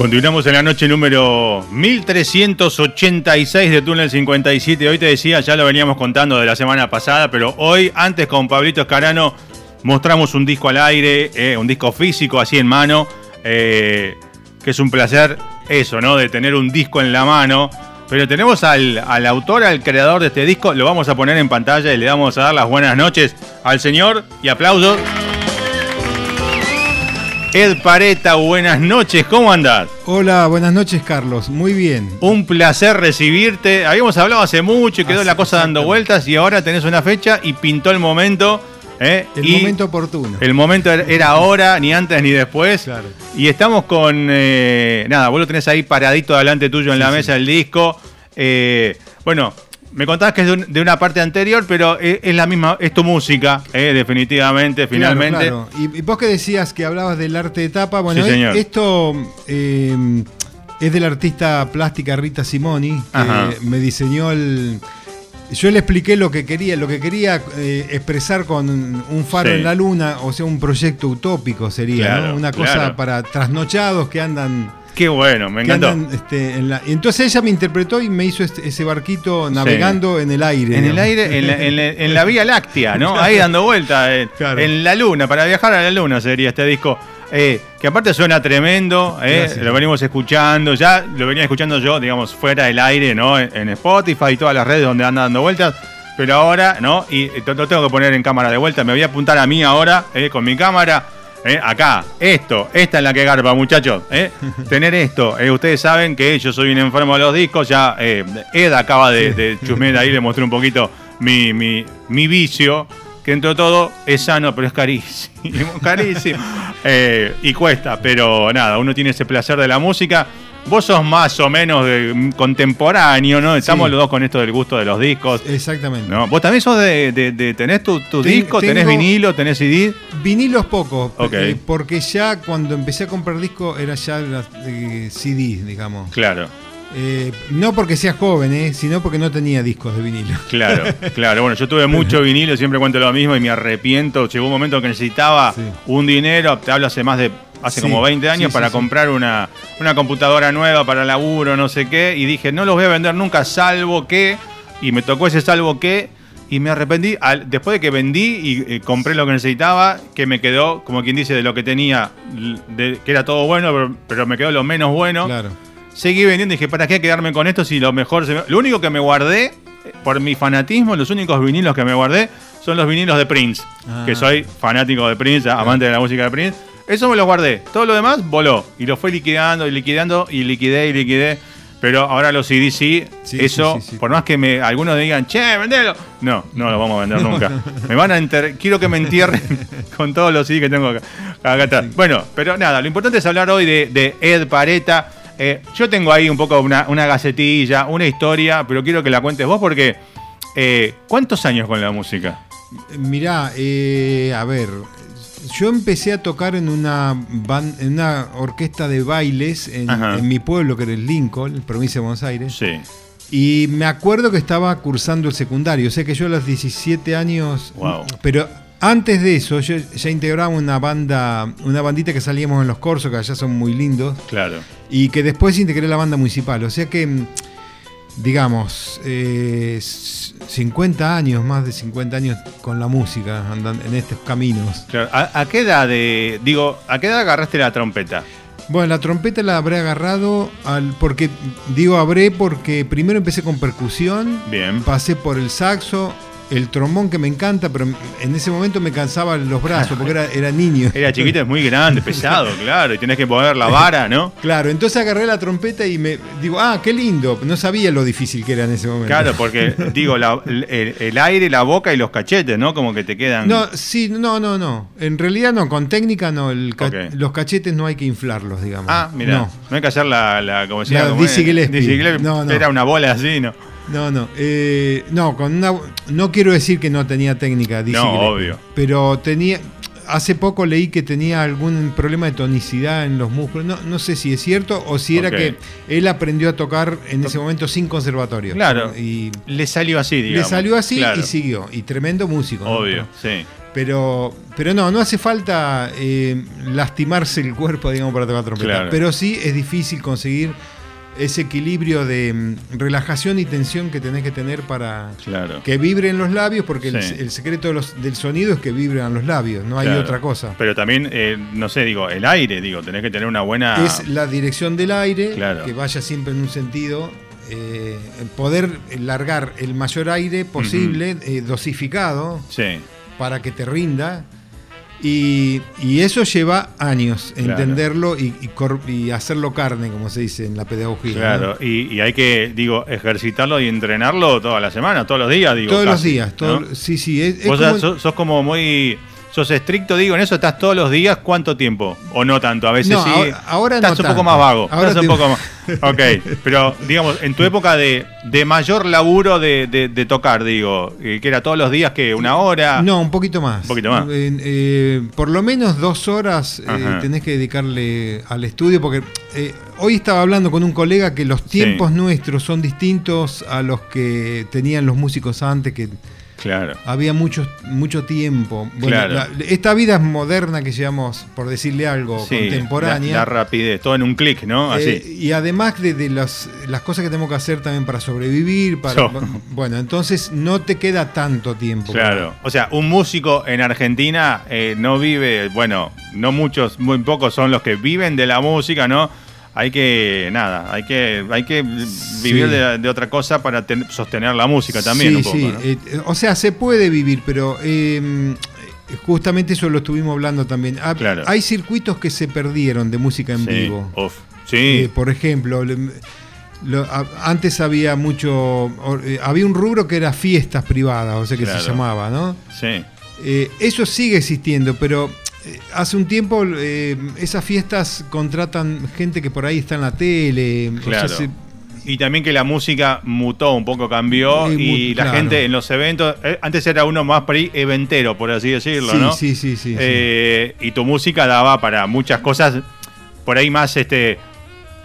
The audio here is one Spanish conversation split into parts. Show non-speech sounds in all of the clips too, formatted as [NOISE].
Continuamos en la noche número 1386 de Túnel 57. Hoy te decía, ya lo veníamos contando de la semana pasada, pero hoy, antes con Pablito Escarano, mostramos un disco al aire, eh, un disco físico así en mano, eh, que es un placer eso, ¿no? De tener un disco en la mano. Pero tenemos al, al autor, al creador de este disco, lo vamos a poner en pantalla y le vamos a dar las buenas noches al señor y aplausos. Ed Pareta, buenas noches, ¿cómo andás? Hola, buenas noches Carlos, muy bien. Un placer recibirte. Habíamos hablado hace mucho y quedó Así, la cosa dando vueltas y ahora tenés una fecha y pintó el momento. ¿eh? El Y momento oportuno. El momento era- ahora, ni antes ni después. Claro. Y estamos con. eh, nada, vos lo tenés ahí paradito delante tuyo en la Sí, mesa el disco. Eh, bueno, me contabas que es de, un- de una parte anterior, pero es, es la misma, es tu música, eh, definitivamente, finalmente. claro. Y, y vos que decías que hablabas del arte de tapa, bueno, Sí, esto eh, es de la artista plástica Rita Simoni, que Ajá. me diseñó el... Yo le expliqué lo que quería, lo que quería eh, expresar con un faro Sí. en la luna, o sea, un proyecto utópico sería, Claro, ¿no? Una cosa para trasnochados que andan Qué bueno, me encantó. andan, este, en la- y entonces ella me interpretó y me hizo este- ese barquito navegando en el aire. En el aire, en la, en la- en la Vía Láctea, ¿no? [LAUGHS] Ahí dando vueltas. En, Claro. en la luna, para viajar a la luna sería este disco. Eh, que aparte suena tremendo, eh, lo venimos escuchando, ya lo venía escuchando yo, digamos, fuera del aire, ¿no? En, Spotify y todas las redes donde anda dando vueltas. Pero ahora, ¿no? Y lo tengo que poner en cámara de vuelta. Me voy a apuntar a mí ahora, eh, con mi cámara. Eh, acá, esto, esta es la que garpa, muchachos. eh. [LAUGHS] Tener esto. eh, ustedes saben que yo soy un enfermo de los discos. Ya Ed acaba de, de chusmear ahí, le mostré un poquito mi, mi, mi vicio. Que entre todo es sano, pero es carísimo. [LAUGHS] carísimo. [LAUGHS] Y cuesta, pero nada, uno tiene ese placer de la música. Vos sos más o menos de, mm, contemporáneo, ¿no? Estamos Sí. los dos con esto del gusto de los discos. Exactamente. ¿no? ¿Vos también sos de, de- de- tenés tu, tu Ten- disco, tenés vinilo, tenés CD? Vinilos pocos, eh, porque ya cuando empecé a comprar discos era ya las eh, CD, digamos. Claro, Eh, no porque sea joven, eh, sino porque no tenía discos de vinilo. [LAUGHS] claro, claro. Bueno, yo tuve mucho vinilo, siempre cuento lo mismo y me arrepiento. Llegó un momento que necesitaba Sí. un dinero, te hablo hace más de, hace Sí, como 20 años, sí, para comprar una, una computadora nueva para laburo, no sé qué, y dije, no los voy a vender nunca, salvo que, y me tocó ese salvo que, y me arrepentí, al- después de que vendí y eh, compré lo que necesitaba, que me quedó, como quien dice, de lo que tenía, de- que era todo bueno, pero, pero me quedó lo menos bueno. Claro. Seguí vendiendo y dije, ¿para qué quedarme con esto si lo mejor se me- Lo único que me guardé, eh, por mi fanatismo, los únicos vinilos que me guardé son los vinilos de Prince. Ah. Que soy fanático de Prince, amante de la música de Prince. Eso me lo guardé. Todo lo demás voló. Y lo fue liquidando y liquidando y liquidé y liquidé. Pero ahora los CD sí, eso, sí, sí, sí. por más que me, algunos digan, che, vendelo. No, no lo vamos a vender nunca. [LAUGHS] me van a enter quiero que me entierren [LAUGHS] con todos los CD que tengo acá. acá atrás. Bueno, pero nada, lo importante es hablar hoy de, de Ed Pareta. Eh, yo tengo ahí un poco una, una gacetilla, una historia, pero quiero que la cuentes vos porque. eh, ¿Cuántos años con la música? Mirá, eh, a ver, yo empecé a tocar en una, en una orquesta de bailes en mi pueblo, que era el Lincoln, provincia de Buenos Aires. Sí. Y me acuerdo que estaba cursando el secundario. O sea que yo a los 17 años. Wow. Pero antes de eso, yo ya integraba una banda, una bandita que salíamos en los corsos, que allá son muy lindos. Claro. Y que después integré la banda municipal. O sea que, mm, digamos, eh, s- 50 años, más de 50 años con la música, andan en estos caminos. Claro. ¿A, a qué edad de, digo, a qué edad agarraste la trompeta? Bueno, la trompeta la habré agarrado al. porque digo habré porque primero empecé con percusión. Bien. Pasé por el saxo, el trombón que me encanta, pero en ese momento me cansaban los brazos porque era, era niño. Era chiquito, es muy grande, pesado, claro, y tenés que poner la vara, ¿no? Claro, entonces agarré la trompeta y me digo, ah, qué lindo. No sabía lo difícil que era en ese momento. Claro, porque digo, la- el, el aire, la boca y los cachetes, ¿no? Como que te quedan. No, sí, no, no, no. En realidad no, con técnica no. el ca-. Los cachetes no hay que inflarlos, digamos. Ah, mira, no. No, hay que hacer la, la como se La No, no. Era una bola así, ¿no? No, no. eh, no, con una. No quiero decir que no tenía técnica, Dizzy No, obvio. Pero tenía. Hace poco leí que tenía algún problema de tonicidad en los músculos. No, no sé si es cierto o si era que él aprendió a tocar en ese momento sin conservatorio. Claro. Y Le salió así, le digamos. salió así Claro, y siguió. Y tremendo músico. ¿no? Obvio, sí. Pero, pero no, no hace falta eh, lastimarse el cuerpo, digamos, para tocar trompeta. Claro. Pero sí es difícil conseguir ese equilibrio de mm, relajación y tensión que tenés que tener para Claro. que vibren los labios, porque el, Sí. el secreto de los- del sonido es que vibran los labios, no hay otra cosa. Pero también, eh, no sé, digo, el aire, digo, tenés que tener una buena. Es la dirección del aire, Claro. que vaya siempre en un sentido, eh, poder largar el mayor aire posible, eh, dosificado, Sí, para que te rinda. Y, y eso lleva años, Claro. entenderlo y, y y hacerlo carne, como se dice en la pedagogía. claro. ¿no? Y, hay que, digo, ejercitarlo y entrenarlo toda la semana, todos los días, digo. Todos los días, todo- ¿no? sí, sí. Es, es Vos como- sos, sos como muy. Sos estricto, digo, en eso estás todos los días, ¿cuánto tiempo? O no tanto, a veces No, sí. ahora- ahora estás no un poco más vago. Ahora estás un poco más. [LAUGHS] Ok, pero digamos, en tu época de, de mayor laburo de, de- de tocar, digo, eh, que era todos los días que una hora. No, un poquito más. Un poquito más. Eh, eh, por lo menos dos horas eh, tenés que dedicarle al estudio, porque eh, hoy estaba hablando con un colega que los tiempos nuestros son distintos a los que tenían los músicos antes, que Claro. había mucho, mucho tiempo. Bueno, Claro. la- esta vida es moderna que llevamos, por decirle algo, Sí, contemporánea. La, la rapidez, todo en un clic, ¿no? Así. Eh, y además de, de las, las cosas que tenemos que hacer también para sobrevivir, para, So. bueno, entonces no te queda tanto tiempo. Claro, o sea, un músico en Argentina eh, no vive, bueno, no muchos, muy pocos son los que viven de la música, ¿no? Hay que, nada, hay que, hay que vivir Sí. de, de otra cosa para ten- sostener la música también sí, un poco, sí. ¿no? eh, o sea, se puede vivir, pero eh, justamente eso lo estuvimos hablando también. Ha- Claro. Hay circuitos que se perdieron de música en sí, vivo. uf, sí, Eh, por ejemplo, le- lo- a- antes había mucho, eh, había un rubro que era fiestas privadas, o sea que Claro. se llamaba, ¿no? sí, eso sigue existiendo, pero hace un tiempo eh, esas fiestas contratan gente que por ahí está en la tele. o sea, claro. se- Y también que la música mutó un poco, cambió Eh, y la claro. gente en los eventos, eh, antes era uno más pre-eventero, por así decirlo, sí, ¿no? sí, sí, sí, sí. Eh, y tu música daba para muchas cosas por ahí más este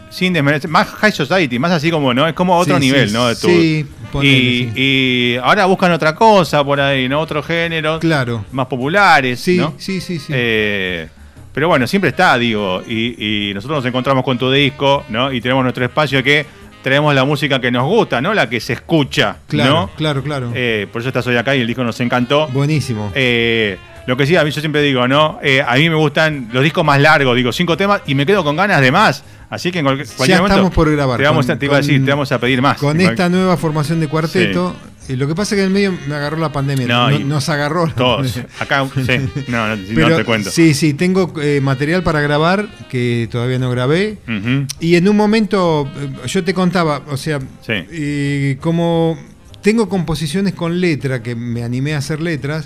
sin desmerecer, más high society, más así como, ¿no? Es como otro Sí, nivel, sí, ¿no? De tu- sí, ponele, y, sí. y ahora buscan otra cosa por ahí, ¿no? Otros géneros Claro. más populares, Sí, ¿no? sí, sí, sí. Eh, pero bueno, siempre está, digo, y, y nosotros nos encontramos con tu disco, ¿no? Y tenemos nuestro espacio que traemos la música que nos gusta, ¿no? La que se escucha, claro, ¿no? claro, claro. Eh, por eso estás hoy acá y el disco nos encantó. Buenísimo. Eh, lo que sí, a mí yo siempre digo, ¿no? Eh, a mí me gustan los discos más largos, digo, cinco temas y me quedo con ganas de más. Así que en cualquier, cualquier momento estamos por grabar Te, vamos, con- te iba a decir, te vamos a pedir más. Con esta nueva formación de cuarteto, lo que pasa es que en el medio me agarró la pandemia. No, nos agarró. Todos. Acá, sí. No, no, [LAUGHS] Pero no te cuento. Sí, sí, tengo eh, material para grabar que todavía no grabé. Y en un momento, eh, yo te contaba, o sea, Sí. eh, como tengo composiciones con letra, que me animé a hacer letras,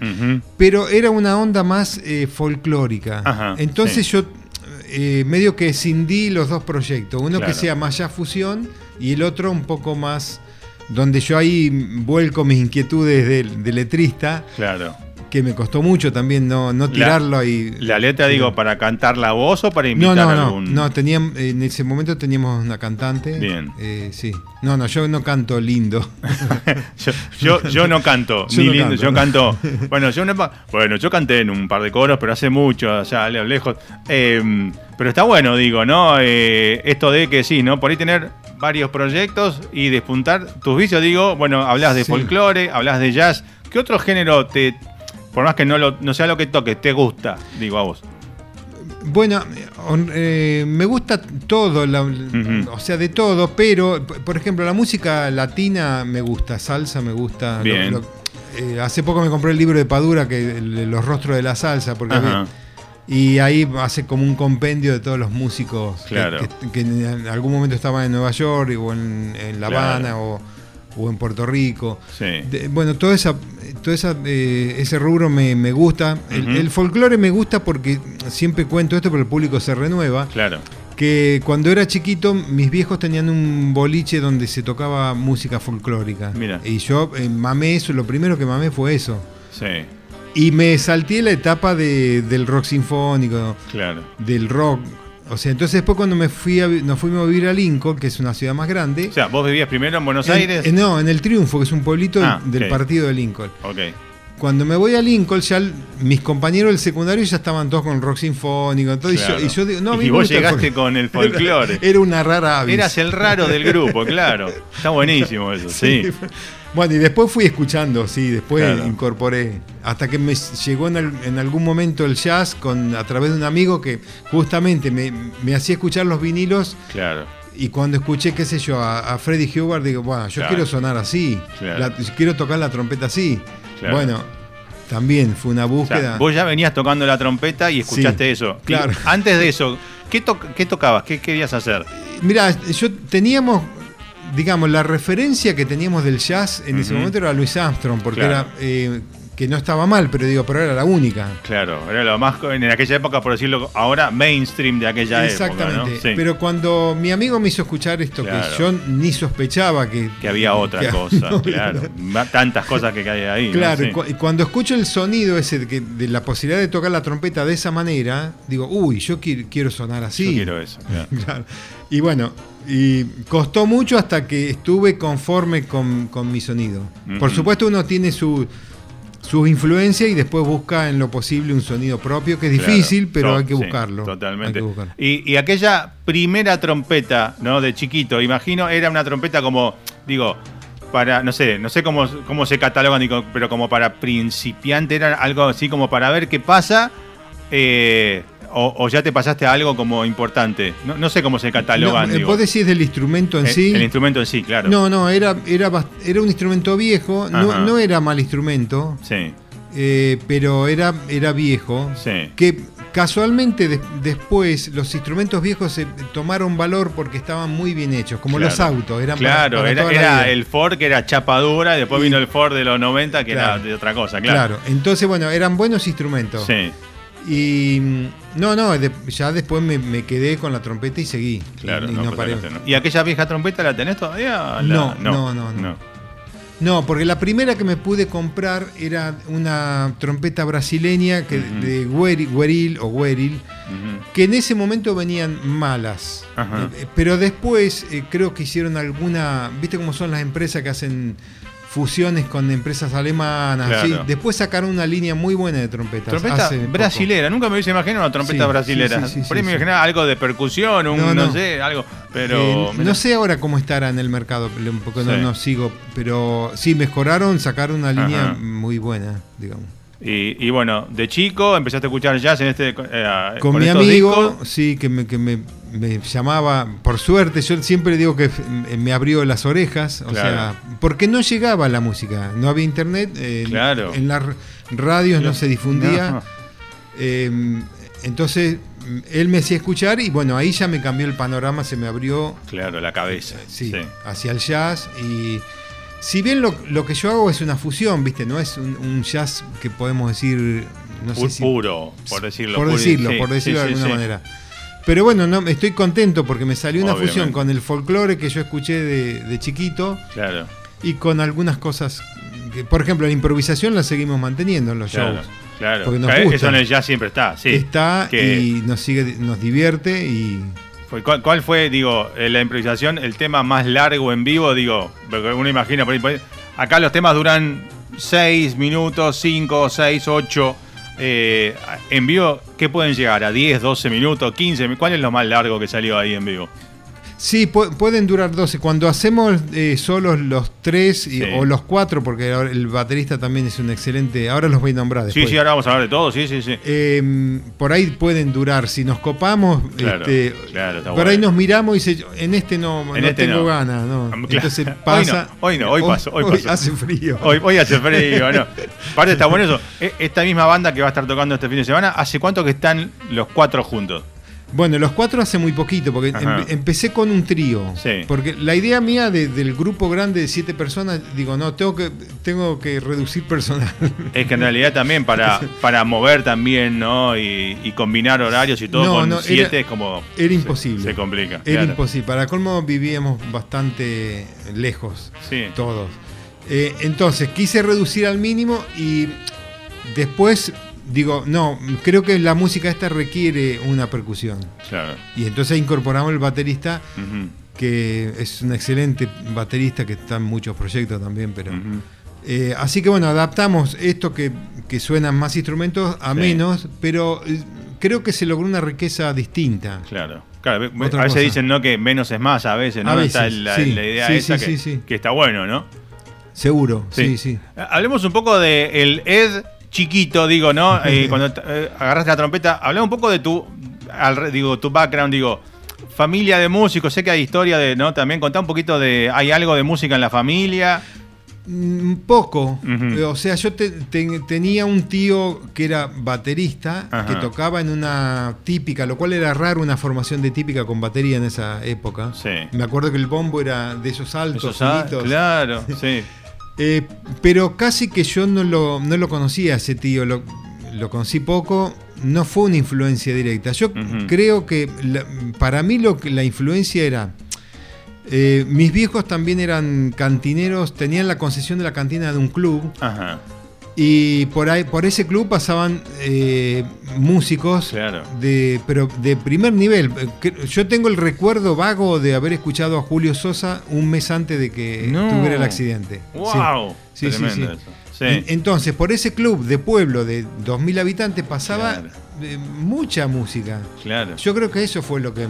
pero era una onda más eh, folclórica. Ajá, Entonces sí. yo eh, medio que cindí los dos proyectos, uno Claro. que sea más ya fusión y el otro un poco más donde yo ahí vuelco mis inquietudes de, de letrista, Claro. Que me costó mucho también no, no tirarlo ahí. La letra, digo, para cantar la voz o para No, invitar no, a no, algún. no, tenían, en ese momento teníamos una cantante. Bien. Eh, sí. No, no, yo no canto lindo. [LAUGHS] Yo, yo, yo no canto, [LAUGHS] Yo ni no lindo, canto, yo ¿no? canto. [LAUGHS] Bueno, yo no, bueno, yo canté en un par de coros, pero hace mucho, allá lejos. Eh, pero está bueno, digo, ¿no? Eh, esto de que sí, ¿no? Por ahí tener varios proyectos y despuntar tus vicios, digo, bueno, hablas de Sí. folclore, hablas de jazz. ¿Qué otro género te, por más que no, lo, no sea lo que toques, te gusta, digo a vos? Bueno, eh, me gusta todo, la- o sea, de todo, pero, por ejemplo, la música latina me gusta, salsa me gusta. Bien. lo- eh, hace poco me compré el libro de Padura, que el- Los rostros de la salsa, porque había- y ahí hace como un compendio de todos los músicos que- Claro. que, que en algún momento estaban en Nueva York o en, en La Claro. Habana o, o en Puerto Rico. Sí. De- bueno, todo, esa, todo esa, eh, ese rubro me, me gusta. El folclore me gusta porque siempre cuento esto, pero el público se renueva. Claro. Que cuando era chiquito, mis viejos tenían un boliche donde se tocaba música folclórica. Mira. Y yo eh, mamé eso, lo primero que mamé fue eso. Sí, Y me salté la etapa de- del rock sinfónico, claro. del rock. O sea, entonces después cuando me fui a, nos fuimos a vivir a Lincoln, que es una ciudad más grande. O sea, vos vivías primero en Buenos en- Aires. en- no, en el Triunfo, que es un pueblito Ah, del partido de Lincoln. Ok. Cuando me voy a Lincoln, ya el- mis compañeros del secundario ya estaban todos con rock sinfónico. todo, y yo- Claro. y, yo, digo, no, a mí Y me vos el llegaste con el folclore. Era, [LAUGHS] era una rara avis. Eras el raro del grupo, claro. Está buenísimo [LAUGHS] eso, sí. Bueno, y después fui escuchando, sí, después Claro. incorporé. Hasta que me llegó en, al- en algún momento el jazz con, a través de un amigo que justamente me, me hacía escuchar los vinilos. Claro. Y cuando escuché, qué sé yo, a, a Freddie Hubbard, digo, bueno, yo Claro. quiero sonar así. Claro. La- quiero tocar la trompeta así. Claro. Bueno, también fue una O búsqueda. sea, vos ya venías tocando la trompeta y escuchaste Sí, eso. Y claro. antes de eso, ¿qué, to- qué tocabas? ¿Qué querías hacer? Mira, yo teníamos, digamos, la referencia que teníamos del jazz en ese momento era Louis Armstrong, porque Claro. era eh, que no estaba mal, pero digo, pero era la única. Claro, era lo más, en aquella época, por decirlo ahora, mainstream de aquella Exactamente. época, ¿no? Sí. Pero cuando mi amigo me hizo escuchar esto Claro. que yo ni sospechaba que, que había otra que- cosa, [LAUGHS] no, claro. Tantas cosas que hay ahí. Claro, Sí. cu- cuando escucho el sonido ese de, que- de la posibilidad de tocar la trompeta de esa manera, digo, uy, yo qui- quiero sonar así. Yo quiero eso. claro. [LAUGHS] Claro. Y bueno, y costó mucho hasta que estuve conforme con, con mi sonido. Por supuesto uno tiene su, sus influencias y después busca en lo posible un sonido propio, que es Claro. difícil, pero hay que sí, buscarlo. totalmente. Hay que buscarlo. Y, y aquella primera trompeta, ¿no? De chiquito, imagino, era una trompeta como, digo, para, no sé, no sé cómo, cómo se catalogan, pero como para principiante, era algo así como para ver qué pasa. eh, o, o ya te pasaste a algo como importante. No, no sé cómo se catalogan, No, eh, vos decís del instrumento en El- sí. El instrumento en sí, claro. No, no, era, era, era un instrumento viejo, no, no era mal instrumento, Sí, eh, pero era, era viejo. sí. Que casualmente de- después los instrumentos viejos se tomaron valor porque estaban muy bien hechos, como Claro. los autos. Eran para- Claro, para era, la era el Ford que era chapa dura y después Y- vino el Ford de los 90 que Claro. era de otra cosa, claro. Claro, entonces bueno, eran buenos instrumentos. Sí, Y mm, no, no, de- ya después me, me quedé con la trompeta y seguí. claro. Y, no, no paré. ¿no? ¿Y aquella vieja trompeta la tenés todavía? La- No, no, no, no. No, porque la primera que me pude comprar era una trompeta brasileña que, de Gueri- Gueril o Gueril, que en ese momento venían malas. Ajá. Eh, pero después eh, creo que hicieron alguna, viste cómo son las empresas que hacen fusiones con empresas alemanas, Claro. ¿sí? después sacaron una línea muy buena de trompetas. Trompeta poco. brasilera, nunca me hubiese imaginado una trompeta Sí, brasilera. sí, Por ahí me imaginaba algo de percusión, un, no, No, no. sé, algo. Pero. Eh, no sé ahora cómo estará en el mercado, porque no, no sigo, pero sí mejoraron, sacaron una línea Ajá. muy buena, digamos. Y, y bueno, de chico empezaste a escuchar jazz en este. eh, Con, mi estos amigo, discos. sí, que, me, que me, me llamaba, por suerte, yo siempre digo que me abrió las orejas, o Claro. sea, porque no llegaba la música, no había internet, eh, Claro. en las radios no se difundía, No. eh, entonces él me hacía escuchar y bueno, ahí ya me cambió el panorama, se me abrió Claro, la cabeza. sí, Sí. hacia el jazz y si bien lo, lo que yo hago es una fusión, ¿viste? No es un, un jazz que podemos decir, no sé Pu- si puro, por decirlo. por decirlo, sí, por decirlo de alguna manera. Pero bueno, no, estoy contento porque me salió una Obviamente. fusión con el folclore que yo escuché de, de chiquito Claro. y con algunas cosas que, por ejemplo, la improvisación la seguimos manteniendo en los Claro, shows. claro. Porque nos gusta. Eso en el jazz siempre está, sí. Está Que- y nos sigue, nos divierte y ¿Cuál, cuál fue, digo, en la improvisación, el tema más largo en vivo? Digo, porque uno imagina, por ahí- por ahí- acá los temas duran 6 minutos, 5, 6, 8. En vivo, ¿qué pueden llegar? ¿A 10, 12 minutos, 15? ¿Cuál es lo más largo que salió ahí en vivo? Sí, pu- pueden durar 12. Cuando hacemos eh, solos los tres y- Sí. o los cuatro, porque el baterista también es un excelente. Ahora los voy a nombrar Sí, después. sí, ahora vamos a hablar de todo, sí, sí, sí. Eh, por ahí pueden durar. Si nos copamos, Claro, este, claro, por ahí nos miramos y dice, en este no, En no este tengo no. ganas. No. Claro. Entonces Hoy pasa. no, hoy no, hoy pasó, hoy hace frío. Hoy, hoy hace frío, ¿no? [LAUGHS] Aparte está bueno eso. E- Esta misma banda que va a estar tocando este fin de semana, ¿hace cuánto que están los cuatro juntos? Bueno, los cuatro hace muy poquito, porque Ajá. em- empecé con un trío. Sí. Porque la idea mía de- del grupo grande de siete personas, digo, no, tengo que, tengo que reducir personal. [LAUGHS] Es que en realidad también para, [LAUGHS] para mover también, ¿no? Y, y combinar horarios y todo No, con no, siete era- es como... era se- imposible. Se, complica. Era claro. imposible. Para colmo vivíamos bastante lejos, Sí. todos. Eh, entonces, quise reducir al mínimo y después digo, no, creo que la música esta requiere una percusión. Claro. Y entonces incorporamos el baterista, que es un excelente baterista que está en muchos proyectos también, pero... Eh, así que bueno, adaptamos esto que, que suenan más instrumentos a Sí. menos, pero eh, creo que se logró una riqueza distinta. Claro. Claro, a veces cosa. dicen ¿no? que menos es más a veces, ¿no? A Está veces, la, sí. la idea Sí, esa sí, que, sí, sí. que está bueno, ¿no? Seguro, sí, sí. Hablemos un poco de el Ed chiquito, digo, ¿no? [LAUGHS] Eh, cuando eh, agarraste la trompeta, hablemos un poco de tu, al- digo, tu background, digo, familia de músicos, sé que hay historia de, ¿no? También contá un poquito de, ¿hay algo de música en la familia? Un poco. Ujú. Eh, O sea, yo te- te- tenía un tío que era baterista, Ajá. que tocaba en una típica, lo cual era raro una formación de típica con batería en esa época. Sí. Me acuerdo que el bombo era de esos altos, Esos claro, [LAUGHS] sí. Eh, pero casi que yo no lo, no lo conocía a ese tío, lo, lo conocí poco, no fue una influencia directa. Yo creo que la- para mí lo que la influencia era... eh, mis viejos también eran cantineros, tenían la concesión de la cantina de un club. Ajá, y por ahí por ese club pasaban eh, músicos Claro. de pero de primer nivel. Yo tengo el recuerdo vago de haber escuchado a Julio Sosa un mes antes de que No. tuviera el accidente. Wow, Sí, sí, sí. Entonces, por ese club de pueblo de 2.000 habitantes pasaba Claro. eh, mucha música. claro, Yo creo que eso fue lo que,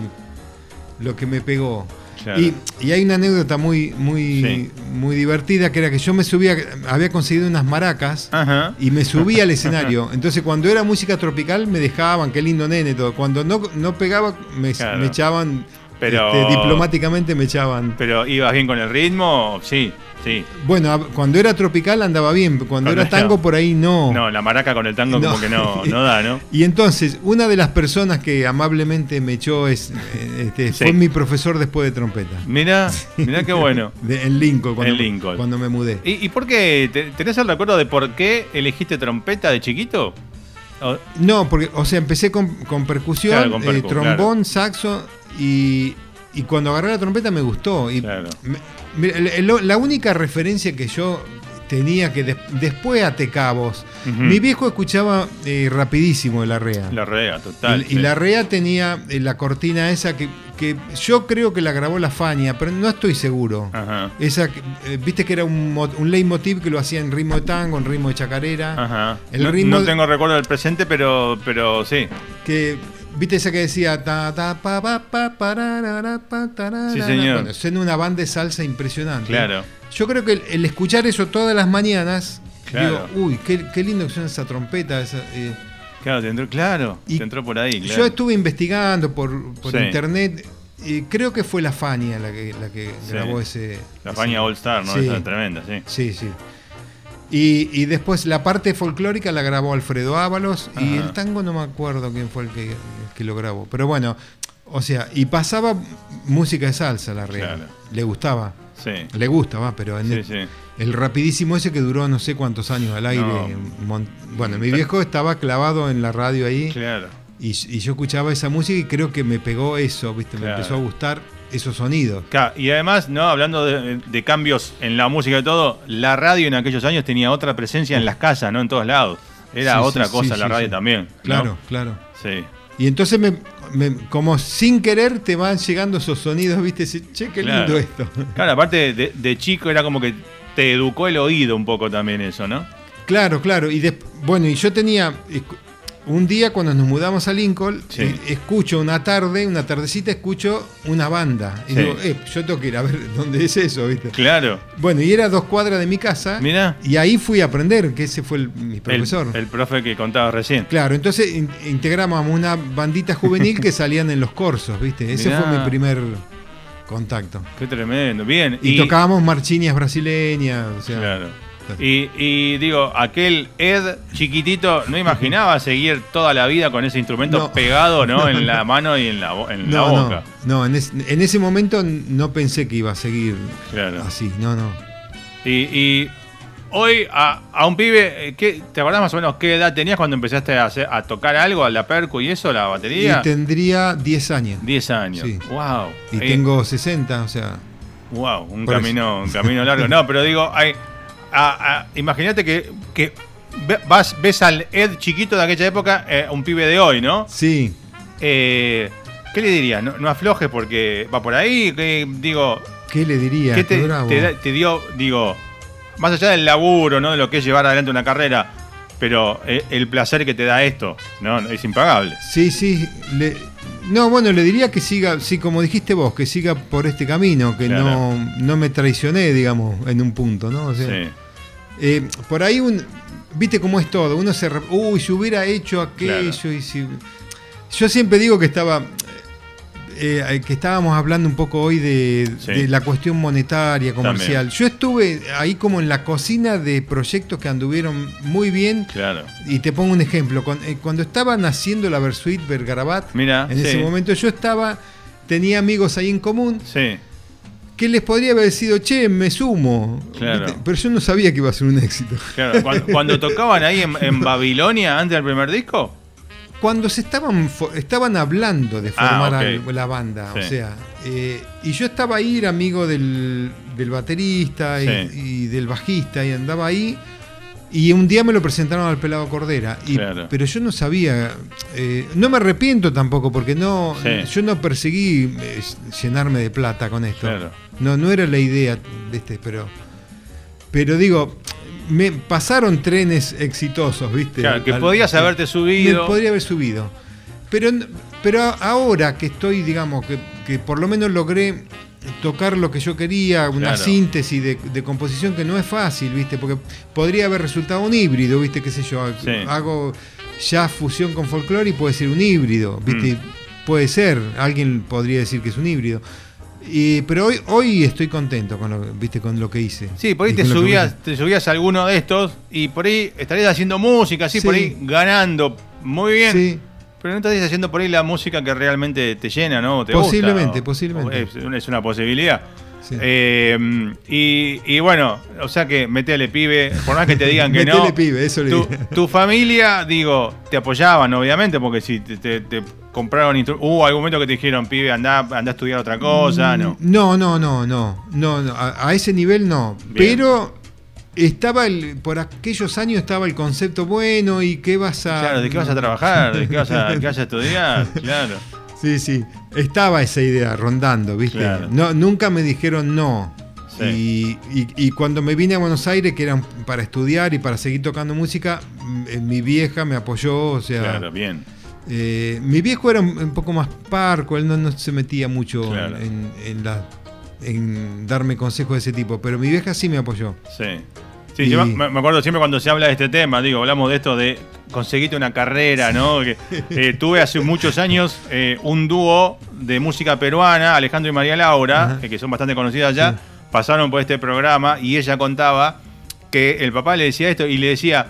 lo que me pegó. Claro. Y, y hay una anécdota muy, muy, Sí. muy divertida que era que yo me subía, había conseguido unas maracas Ajá. y me subía al escenario. [LAUGHS] Entonces, cuando era música tropical, me dejaban, qué lindo nene, todo. Cuando no, no pegaba, me, Claro. me echaban, Pero- este, diplomáticamente me echaban. Pero ibas bien con el ritmo, sí, sí. Bueno, cuando era tropical andaba bien, cuando Cuando era tango por ahí no. No, la maraca con el tango No. como que no, no da, ¿no? [LAUGHS] Y entonces, una de las personas que amablemente me echó es, este, Sí. fue mi profesor después de trompeta. Mira, [LAUGHS] mira qué bueno. De- en Lincoln, cuando, En Lincoln. cuando me mudé. ¿Y, y por qué? ¿Te- ¿Tenés el recuerdo de por qué elegiste trompeta de chiquito? O- No, porque, o sea, empecé con, con percusión, Claro, con eh, trombón, saxo y, y cuando agarré la trompeta me gustó. Y Claro. me- la única referencia que yo tenía que des- después ate cabos. Mi viejo escuchaba eh, rapidísimo el arrea. La rea, total. y, y la Rea tenía eh, la cortina esa que, que yo creo que la grabó la Fania, pero no estoy seguro. Ajá. Esa, que- eh, viste que era un, mo- un leitmotiv que lo hacía en ritmo de tango, en ritmo de chacarera. Ajá. El no, ritmo no tengo recuerdo del presente, pero, pero sí. Que, viste esa que decía ta ta pa pa pa pararara, pa, tarara. Sí, señor. Bueno, una banda de salsa impresionante. Claro. Yo creo que el, el escuchar eso todas las mañanas, Claro. digo, uy, qué, qué lindo que suena esa trompeta. esa, eh, Claro, te entró, claro, Y te entró por ahí. Yo estuve investigando por, por Sí. internet y creo que fue la Fania la que, la que Sí. grabó ese. La ese- Fania All Star, ¿no? Esa es tremenda, sí. Sí, sí. Y, y después la parte folclórica la grabó Alfredo Ábalos y el tango no me acuerdo quién fue el que, el que lo grabó. Pero bueno, o sea, y pasaba música de salsa la real. Claro. Le gustaba. Sí. Le gusta, va, pero en Sí, el, sí. el rapidísimo ese que duró no sé cuántos años al aire. No. bueno, mi viejo estaba clavado en la radio ahí Claro. y, y yo escuchaba esa música y creo que me pegó eso, ¿viste? Me empezó a gustar. Esos sonidos. Claro, y además, no hablando de, de cambios en la música y todo, la radio en aquellos años tenía otra presencia en las casas, no en todos lados. Era Sí, otra sí, cosa sí, la radio también. ¿no? Claro, claro. Sí. Y entonces, me, me- como sin querer, te van llegando esos sonidos, ¿viste? Che, qué lindo Claro. esto. [LAUGHS] Claro, aparte de, de chico era como que te educó el oído un poco también eso, ¿no? Claro, claro. Y des- bueno, y yo tenía. Un día cuando nos mudamos a Lincoln, Sí. eh, escucho una tarde, una tardecita, escucho una banda. Y Sí. digo, eh, yo tengo que ir a ver [LAUGHS] dónde es eso, ¿viste? Claro. Bueno, y era a dos cuadras de mi casa. Mirá. Y ahí fui a aprender, que ese fue el- mi profesor. el profe que contaba recién. Claro, entonces in- integrábamos una bandita juvenil que salían en los corsos, ¿viste? Ese Mirá. fue mi primer contacto. Qué tremendo. Bien. Y, tocábamos marchinias brasileñas, o sea. Claro. [LAUGHS] Y, y digo, aquel Ed chiquitito no imaginaba [LAUGHS] seguir toda la vida con ese instrumento No. pegado, ¿no? [LAUGHS] En la mano y en la, boca. no, no en, es- en ese momento no pensé que iba a seguir Claro. así, no, no. Y, y hoy a, a un pibe, eh, ¿qué, ¿te acordás más o menos qué edad tenías cuando empezaste a, hacer- a tocar algo, a la percu y eso, la batería? Y tendría 10 años. 10 años. Sí. Wow. Y Eh, tengo 60, o sea. Wow, un Por camino, un camino largo. No, pero digo, hay, imagínate que, que vas, ves al Ed chiquito de aquella época, eh, un pibe de hoy, ¿no? Sí, Eh, ¿Qué le dirías? No, no aflojes porque va por ahí. que, digo, ¿qué le diría? ¿qué te, dio, digo, más allá del laburo, ¿no? De lo que es llevar adelante una carrera, pero eh, el placer que te da esto, ¿no? Es impagable. Sí, sí. le- no, bueno, le diría que siga, sí, como dijiste vos, que siga por este camino, que Claro. no, no me traicioné, digamos, en un punto, ¿no? O sea, Sí. eh, por ahí un. Viste cómo es todo. Uno se. Uy, si hubiera hecho aquello Claro. y si. Yo siempre digo que estaba. Eh, que estábamos hablando un poco hoy de, Sí. de la cuestión monetaria, comercial. También. Yo estuve ahí como en la cocina de proyectos que anduvieron muy bien. Claro. Y te pongo un ejemplo. Cuando, eh, cuando estaban haciendo la Versuit Bergarabat, Mira, en sí. ese momento yo estaba, tenía amigos ahí en común Sí. que les podría haber sido, che, me sumo. Claro. Pero yo no sabía que iba a ser un éxito. Claro, cuando, cuando tocaban ahí en, en [LAUGHS] Babilonia antes del primer disco. Cuando se estaban, estaban hablando de Ah, formar la banda, o sea, eh, y yo estaba ahí, era amigo del, del baterista y, Sí. y del bajista, y andaba ahí. Y un día me lo presentaron al Pelado Cordera. Y, Claro. Pero yo no sabía. eh, no me arrepiento tampoco, porque no Sí. yo no perseguí eh, llenarme de plata con esto. Claro. No, no era la idea, ¿viste? Pero, pero digo, me pasaron trenes exitosos, ¿viste? Claro, que Al- podías haberte subido. Me podría haber subido. Pero, pero ahora que estoy, digamos, que, que por lo menos logré tocar lo que yo quería, una Claro. síntesis de, de composición que no es fácil, ¿viste? Porque podría haber resultado un híbrido, ¿viste? ¿Qué sé yo? Sí. Hago ya fusión con folclore y puede ser un híbrido, ¿viste? Mm. Puede ser, alguien podría decir que es un híbrido. Y, pero hoy, hoy estoy contento con lo, ¿viste? con lo que hice. Sí, por ahí te subías, te subías a alguno de estos y por ahí estarías haciendo música, así Sí. por ahí ganando muy bien. Sí. Pero no estarías haciendo por ahí la música que realmente te llena, ¿no? Te gusta, Posiblemente, o- posiblemente. o Es, es una posibilidad. Sí. Eh, y, y bueno, o sea que metele pibe, por más que te digan que [LAUGHS] no. Metele pibe, eso le tu, tu familia, digo, te apoyaban, obviamente, porque si te, te- te compraron Hubo algún momento que te dijeron, pibe, anda, anda a estudiar otra cosa, ¿no? No, no, no, no, no, no, a, a ese nivel no. Bien. Pero estaba el, por aquellos años estaba el concepto bueno y qué vas a. Claro, ¿de qué vas a trabajar? ¿De qué vas a, qué vas a estudiar? [LAUGHS] Claro. Sí, sí. Estaba esa idea rondando, ¿viste? Claro. No, nunca me dijeron no. Sí. Y, y- y cuando me vine a Buenos Aires, que eran para estudiar y para seguir tocando música, eh, mi vieja me apoyó, o sea, Claro, bien. eh, mi viejo era un, un poco más parco, él no, no se metía mucho Claro. en, en la- en darme consejos de ese tipo, pero mi vieja sí me apoyó. Sí. Sí, Y- yo me me acuerdo siempre cuando se habla de este tema, digo, hablamos de esto de conseguirte una carrera, ¿no? Que, eh, tuve hace muchos años eh, un dúo de música peruana, Alejandro y María Laura, eh, que son bastante conocidas ya, Sí. pasaron por este programa y ella contaba que el papá le decía esto y le decía,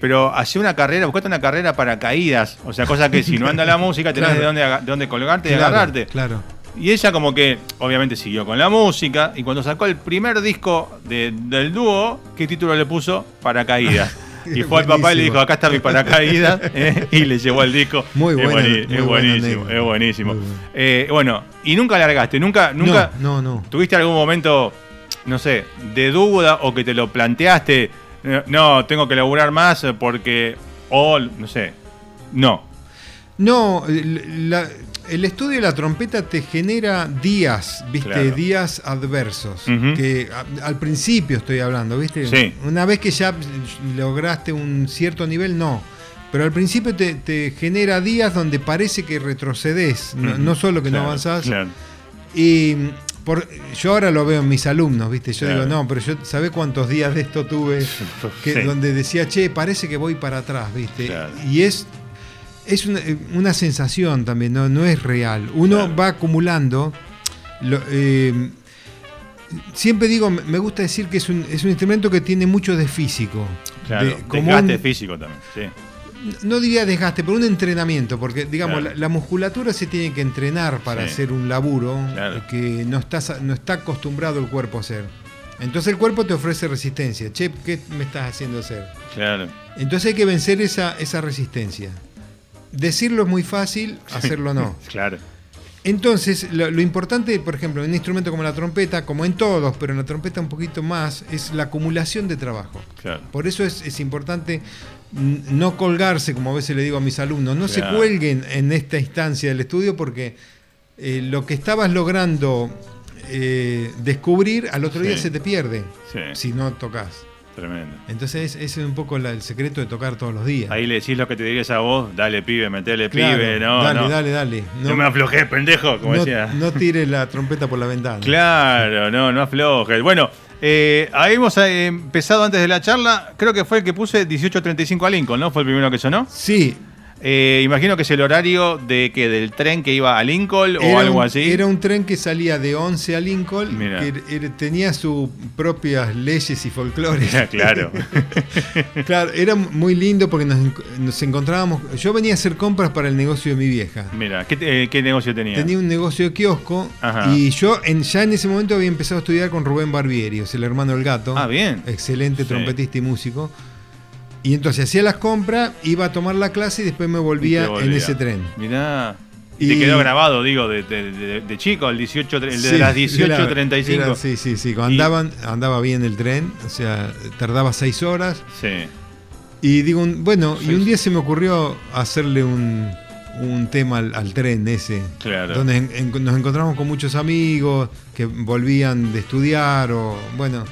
pero hace una carrera, buscate una carrera para caídas, o sea, cosa que si no anda la [LAUGHS] música tenés Claro. de, dónde, de dónde colgarte y Claro, agarrarte. Claro. Y ella como que, obviamente, siguió con la música. Y cuando sacó el primer disco de- del dúo, ¿qué título le puso? Paracaídas. [LAUGHS] y fue al papá y le dijo, acá está mi paracaídas, [LAUGHS] eh, y le llevó el disco. Muy Es buenísimo, es buenísimo. Eh, bueno, y nunca largaste, nunca, nunca No, no, no. tuviste algún momento, no sé, de duda o que te lo planteaste, no, tengo que laburar más porque, o, no sé, no. No, la- el estudio de la trompeta te genera días, ¿viste? Claro. Días adversos. Que a- al principio estoy hablando, ¿viste? Sí. Una vez que ya lograste un cierto nivel, no. Pero al principio te, te genera días donde parece que retrocedes, no, solo que Claro, no avanzás. claro. Y por, yo ahora lo veo en mis alumnos, ¿viste? Yo Claro. digo, no, pero yo, ¿sabés cuántos días de esto tuve? [LAUGHS] Que, Sí. Donde decía, che, parece que voy para atrás, ¿viste? Claro. Y es, es una, una sensación también, no, no es real. Uno Claro. va acumulando. lo- eh, siempre digo, me gusta decir que es un, es un instrumento que tiene mucho de físico. Claro, de- como desgaste un- físico también, sí. no diría desgaste, pero un entrenamiento, porque digamos, Claro. la, la musculatura se tiene que entrenar para Sí. hacer un laburo Claro. que no está, no está acostumbrado el cuerpo a hacer. Entonces el cuerpo te ofrece resistencia. Che, ¿qué me estás haciendo hacer? Claro. Entonces hay que vencer esa, esa resistencia. Decirlo es muy fácil, hacerlo no. [LAUGHS] Claro. Entonces, lo, lo importante, por ejemplo, en un instrumento como la trompeta, como en todos, pero en la trompeta un poquito más, es la acumulación de trabajo. Claro. Por eso es, es importante no colgarse, como a veces le digo a mis alumnos, no se cuelguen en esta instancia del estudio porque eh, lo que estabas logrando eh, descubrir al otro día se te pierde Sí. si no tocas. Tremendo. Entonces ese es un poco la- el secreto de tocar todos los días. Ahí le decís lo que te dirías a vos, dale pibe, metele Claro, pibe, no, dale, no. dale, dale. No, me aflojé, pendejo, como no- decía. no tires la trompeta por la ventana. Claro, no, no aflojes. Bueno, eh, habíamos eh, empezado antes de la charla, creo que fue el que puse 18.35 a Lincoln, ¿no? Fue el primero que sonó. Sí, Eh, imagino que es el horario de que del tren que iba a Lincoln o era algo un, así. era un tren que salía de 11 a Lincoln, que era- tenía sus propias leyes y folclores. claro. [LAUGHS] Claro, era muy lindo porque nos, enco- nos encontrábamos. Yo venía a hacer compras para el negocio de mi vieja. Mira, ¿qué, eh, qué negocio tenía? Tenía un negocio de kiosco Ajá. y yo en, ya en ese momento había empezado a estudiar con Rubén Barbieri, es el hermano del gato. Ah, bien. Excelente Sí. trompetista y músico. Y entonces hacía las compras, iba a tomar la clase y después me volvía, en ese tren. Mirá. Y, Y- te quedó grabado, digo, de, de- de- de chico, el 18, el de Sí, las [LAUGHS] era- 18.35. era- Sí, sí, sí. Y- andaban, andaba bien el tren, o sea, tardaba seis horas. Sí. Y digo, un- bueno, y un día se me ocurrió hacerle un, un tema al, al tren ese. Claro. Donde en- en- nos encontramos con muchos amigos que volvían de estudiar o bueno.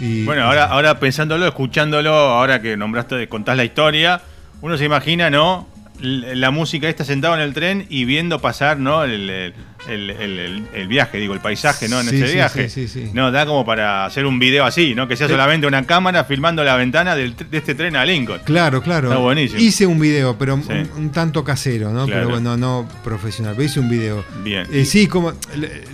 Y, Bueno, ahora, ahora pensándolo, escuchándolo, ahora que nombraste, contás la historia, uno se imagina, ¿no? La música esta sentado en el tren y viendo pasar, ¿no? El- el- el- el- viaje, digo, el paisaje, ¿no? En Sí, ese sí, viaje. sí, sí, sí. No, da como para hacer un video así, ¿no? Que sea solamente una cámara filmando la ventana del de este tren a Lincoln. Claro, claro. Está buenísimo. Hice un video, pero un- tanto casero, ¿no? Claro. Pero bueno, no profesional. Pero hice un video. Bien. Eh, sí, como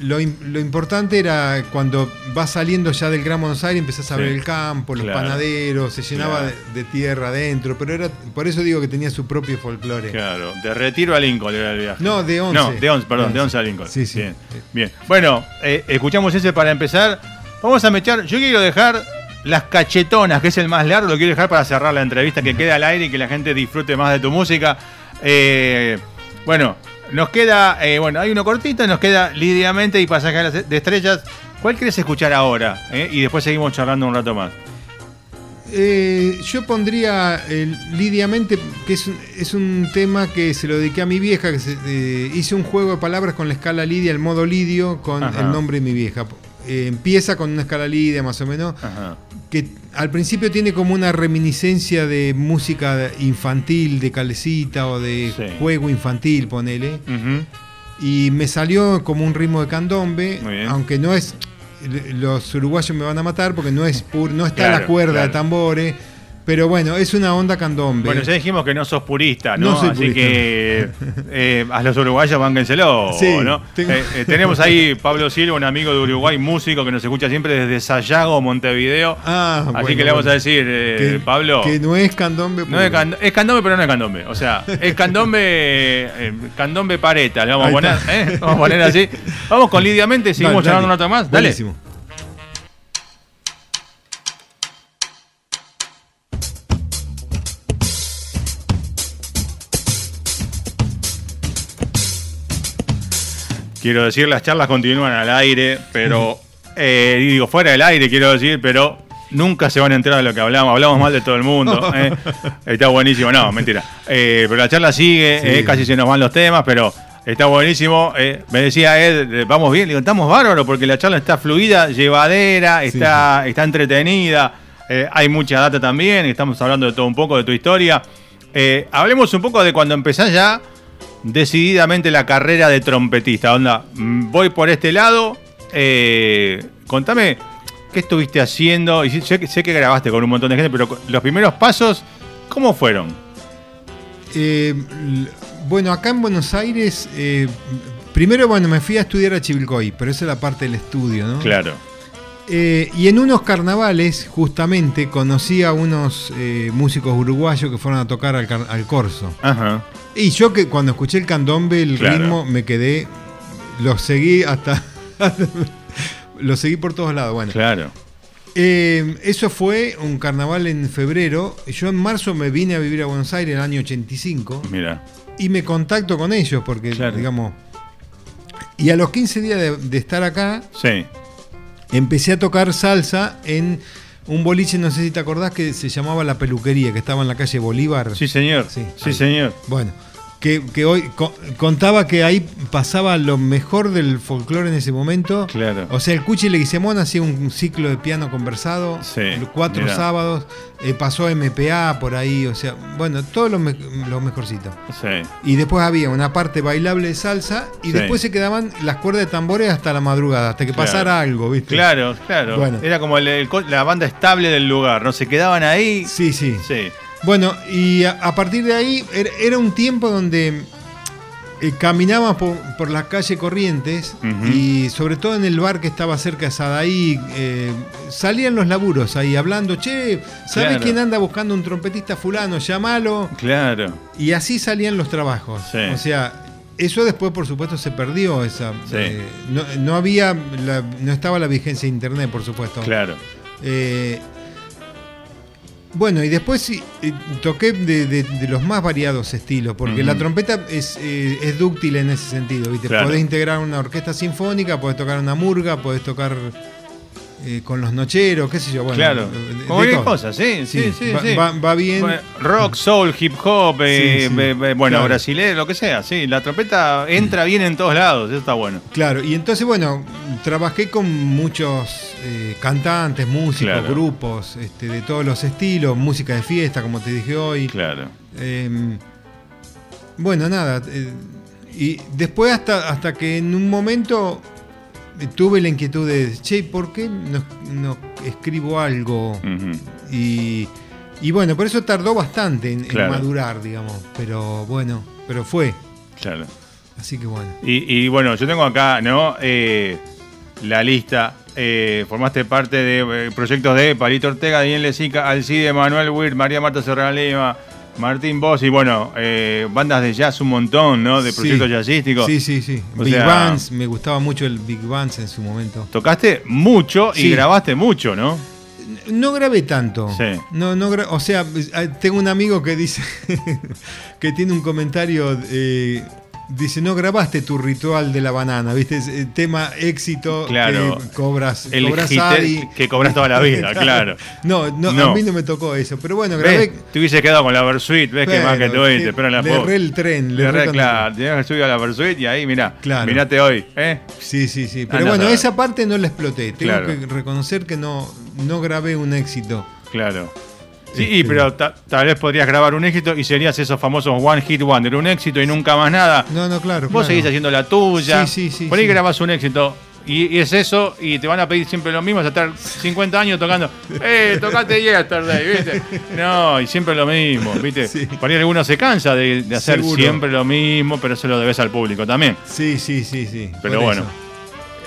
lo, lo importante era cuando vas saliendo ya del Gran Buenos Aires, empezás a ver el campo, los Claro. panaderos, se llenaba Claro. de, de tierra adentro, pero era por eso digo que tenía su propio folclore. Claro, de retiro a Lincoln era el viaje. No, de 11. No, de 11, perdón, De de 11 11 a Lincoln. Sí, sí. Bien. Bien. Bueno, eh, escuchamos ese para empezar. Vamos a mechar. Yo quiero dejar las cachetonas, que es el más largo, lo quiero dejar para cerrar la entrevista, que quede al aire y que la gente disfrute más de tu música. Eh, bueno, nos queda, eh, bueno, hay uno cortito, nos queda Lidiamente y Pasaje de Estrellas. ¿Cuál quieres escuchar ahora? Y después seguimos charlando un rato más. Eh, yo pondría eh, Lidiamente, que es, un- es un tema que se lo dediqué a mi vieja, que se- eh, hice un juego de palabras con la escala Lidia, el modo Lidio, con Ajá. el nombre de mi vieja. Eh, empieza con una escala Lidia más o menos, Ajá. que al principio tiene como una reminiscencia de música infantil, de calecita o de Sí. juego infantil, ponele. Y me salió como un ritmo de candombe, aunque no es. Los uruguayos me van a matar porque no es pur- no está Claro, la cuerda claro. de tambores. Pero bueno, es una onda candombe. Bueno, ya dijimos que no sos purista, ¿no? No soy Así purista. que eh, a los uruguayos bánquenselo, Sí, ¿no? tengo- Eh, eh, tenemos ahí Pablo Silva, un amigo de Uruguay, músico que nos escucha siempre desde Sayago, Montevideo. Ah, Así bueno, que le vamos a decir, eh, que, Pablo, Que no es candombe. no es, cand- es candombe, pero no es candombe. O sea, es candombe, candombe pareta, le vamos a poner. ¿eh? Vamos a poner así. Vamos con Lidia Mente, [LAUGHS] seguimos Dale, charlando un dale. rato más. Dale. Buenísimo. Quiero decir, las charlas continúan al aire, pero. eh, digo, fuera del aire, quiero decir, pero nunca se van a enterar de lo que hablamos. Hablamos mal de todo el mundo. [LAUGHS] eh. Está buenísimo. No, mentira. Eh, pero la charla sigue, Sí. casi se nos van los temas, pero. Está buenísimo. eh, me decía Ed, vamos bien. Le digo, estamos bárbaros porque la charla está fluida, llevadera, Sí, está, está entretenida. eh, hay mucha data también. Estamos hablando de todo un poco de tu historia. Eh, hablemos un poco de cuando empezás ya decididamente la carrera de trompetista. Onda, mm, voy por este lado. eh, contame qué estuviste haciendo. Y sé, que- sé que grabaste con un montón de gente, pero los primeros pasos, ¿cómo fueron? Eh, bueno, acá en Buenos Aires, eh, primero, bueno, me fui a estudiar a Chivilcoy, pero esa es la parte del estudio, ¿no? Claro. Eh, y en unos carnavales, justamente, conocí a unos músicos uruguayos que fueron a tocar al, car- al corso. Ajá. Y yo que cuando escuché el candombe, el Claro. ritmo, me quedé, lo seguí hasta... [LAUGHS] lo seguí por todos lados. Bueno, Claro. Eh, eso fue un carnaval en febrero. Yo en marzo me vine a vivir a Buenos Aires en el año 85 Mira. y me contacto con ellos porque, Claro. digamos... Y a los 15 días de, de estar acá, Sí. empecé a tocar salsa en un boliche, no sé si te acordás, que se llamaba La Peluquería, que estaba en la calle Bolívar. Sí, señor. Sí, Sí, señor. Bueno, que, que hoy co- contaba que ahí pasaba lo mejor del folclore en ese momento. Claro. O sea, el Cuchi Leguizamón hacía un ciclo de piano conversado, Sí, cuatro mirá. sábados, eh, pasó MPA por ahí, o sea, bueno, todo lo, me- lo mejorcito. Sí. Y después había una parte bailable de salsa y Sí. después se quedaban las cuerdas de tambores hasta la madrugada, hasta que Claro. pasara algo, ¿viste? Claro, claro. Bueno. Era como el- el co- la banda estable del lugar, ¿no? Se quedaban ahí. Sí, sí. Sí. Bueno, y a, a partir de ahí era, era un tiempo donde eh, caminaba por, por la calle Corrientes y sobre todo en el bar que estaba cerca de Sadaí, eh, salían los laburos ahí hablando, che, ¿sabes Claro. quién anda buscando un trompetista fulano? Llámalo. Claro. Y así salían los trabajos. Sí. O sea, eso después por supuesto se perdió. Esa, Sí. eh, no, no había, la- no estaba la vigencia de internet, por supuesto. Claro. Eh, bueno, y después sí, eh, toqué de, de- de los más variados estilos, porque la trompeta es, eh, es dúctil en ese sentido, ¿viste? Claro. Podés integrar una orquesta sinfónica, podés tocar una murga, podés tocar eh, con los nocheros, qué sé yo, bueno. claro. cualquier cosa, sí, sí, sí. va, sí. va- va bien. Bueno, Rock, soul, hip hop, eh, Sí, sí. be- bueno, Claro. brasileño, lo que sea, sí. La trompeta entra bien en todos lados, eso está bueno. Claro, y entonces, bueno, trabajé con muchos eh, cantantes, músicos, Claro. grupos, este, de todos los estilos, música de fiesta, como te dije hoy. Claro. Eh, bueno, nada. eh, y después hasta, hasta que en un momento eh, tuve la inquietud de, che, ¿por qué no, no escribo algo? Y, y bueno, por eso tardó bastante en, madurar, digamos. Pero bueno, pero fue. Claro. Así que bueno. Y, y bueno, yo tengo acá, ¿no? Eh, la lista. Eh, formaste parte de eh, proyectos de Palito Ortega, Daniel Lezica, Alcide, Manuel Wirt, María Marta Serrano Lima, Martín Boss y bueno, eh, bandas de jazz un montón, ¿no? De Sí. proyectos jazzísticos. Sí, sí, sí. O Big sea- Bands, me gustaba mucho el Big Bands en su momento. Tocaste mucho y Sí. grabaste mucho, ¿no? No grabé tanto. Sí. No, no o sea, eh, tengo un amigo que dice [LAUGHS] que tiene un comentario. eh, dice, no grabaste tu ritual de la banana, ¿viste? Es, eh, tema éxito Claro. que cobras, El cobras hit Adi. que cobras toda la vida, [LAUGHS] claro. No, no, No. a mí no me tocó eso. Pero bueno, grabé. Te hubiese quedado con la Versuit, ves que más que Bueno, tú y que te esperan la le el tren, le Le claro, tenías que subir a la Versuit y ahí, mirá, Claro. mirate hoy, ¿eh? Sí, sí, sí. Pero Andá a bueno, esa parte no la exploté. Tengo Claro. que reconocer que no, no grabé un éxito. Claro. Sí, Este- pero ta- tal vez podrías grabar un éxito y serías esos famosos One Hit Wonder, un éxito y nunca más nada. No, no, claro. Vos claro. seguís haciendo la tuya. Sí, sí, sí, Por ahí sí. grabás un éxito. Y, y es eso, y te van a pedir siempre lo mismo, hasta estar 50 años tocando, [LAUGHS] ¡eh, tocate yesterday! ¿viste? No, y siempre lo mismo, ¿viste? Sí. Por ahí alguno se cansa de, de hacer Seguro. siempre lo mismo, pero eso lo debes al público también. Sí, sí, sí, sí. Pero por bueno. eso.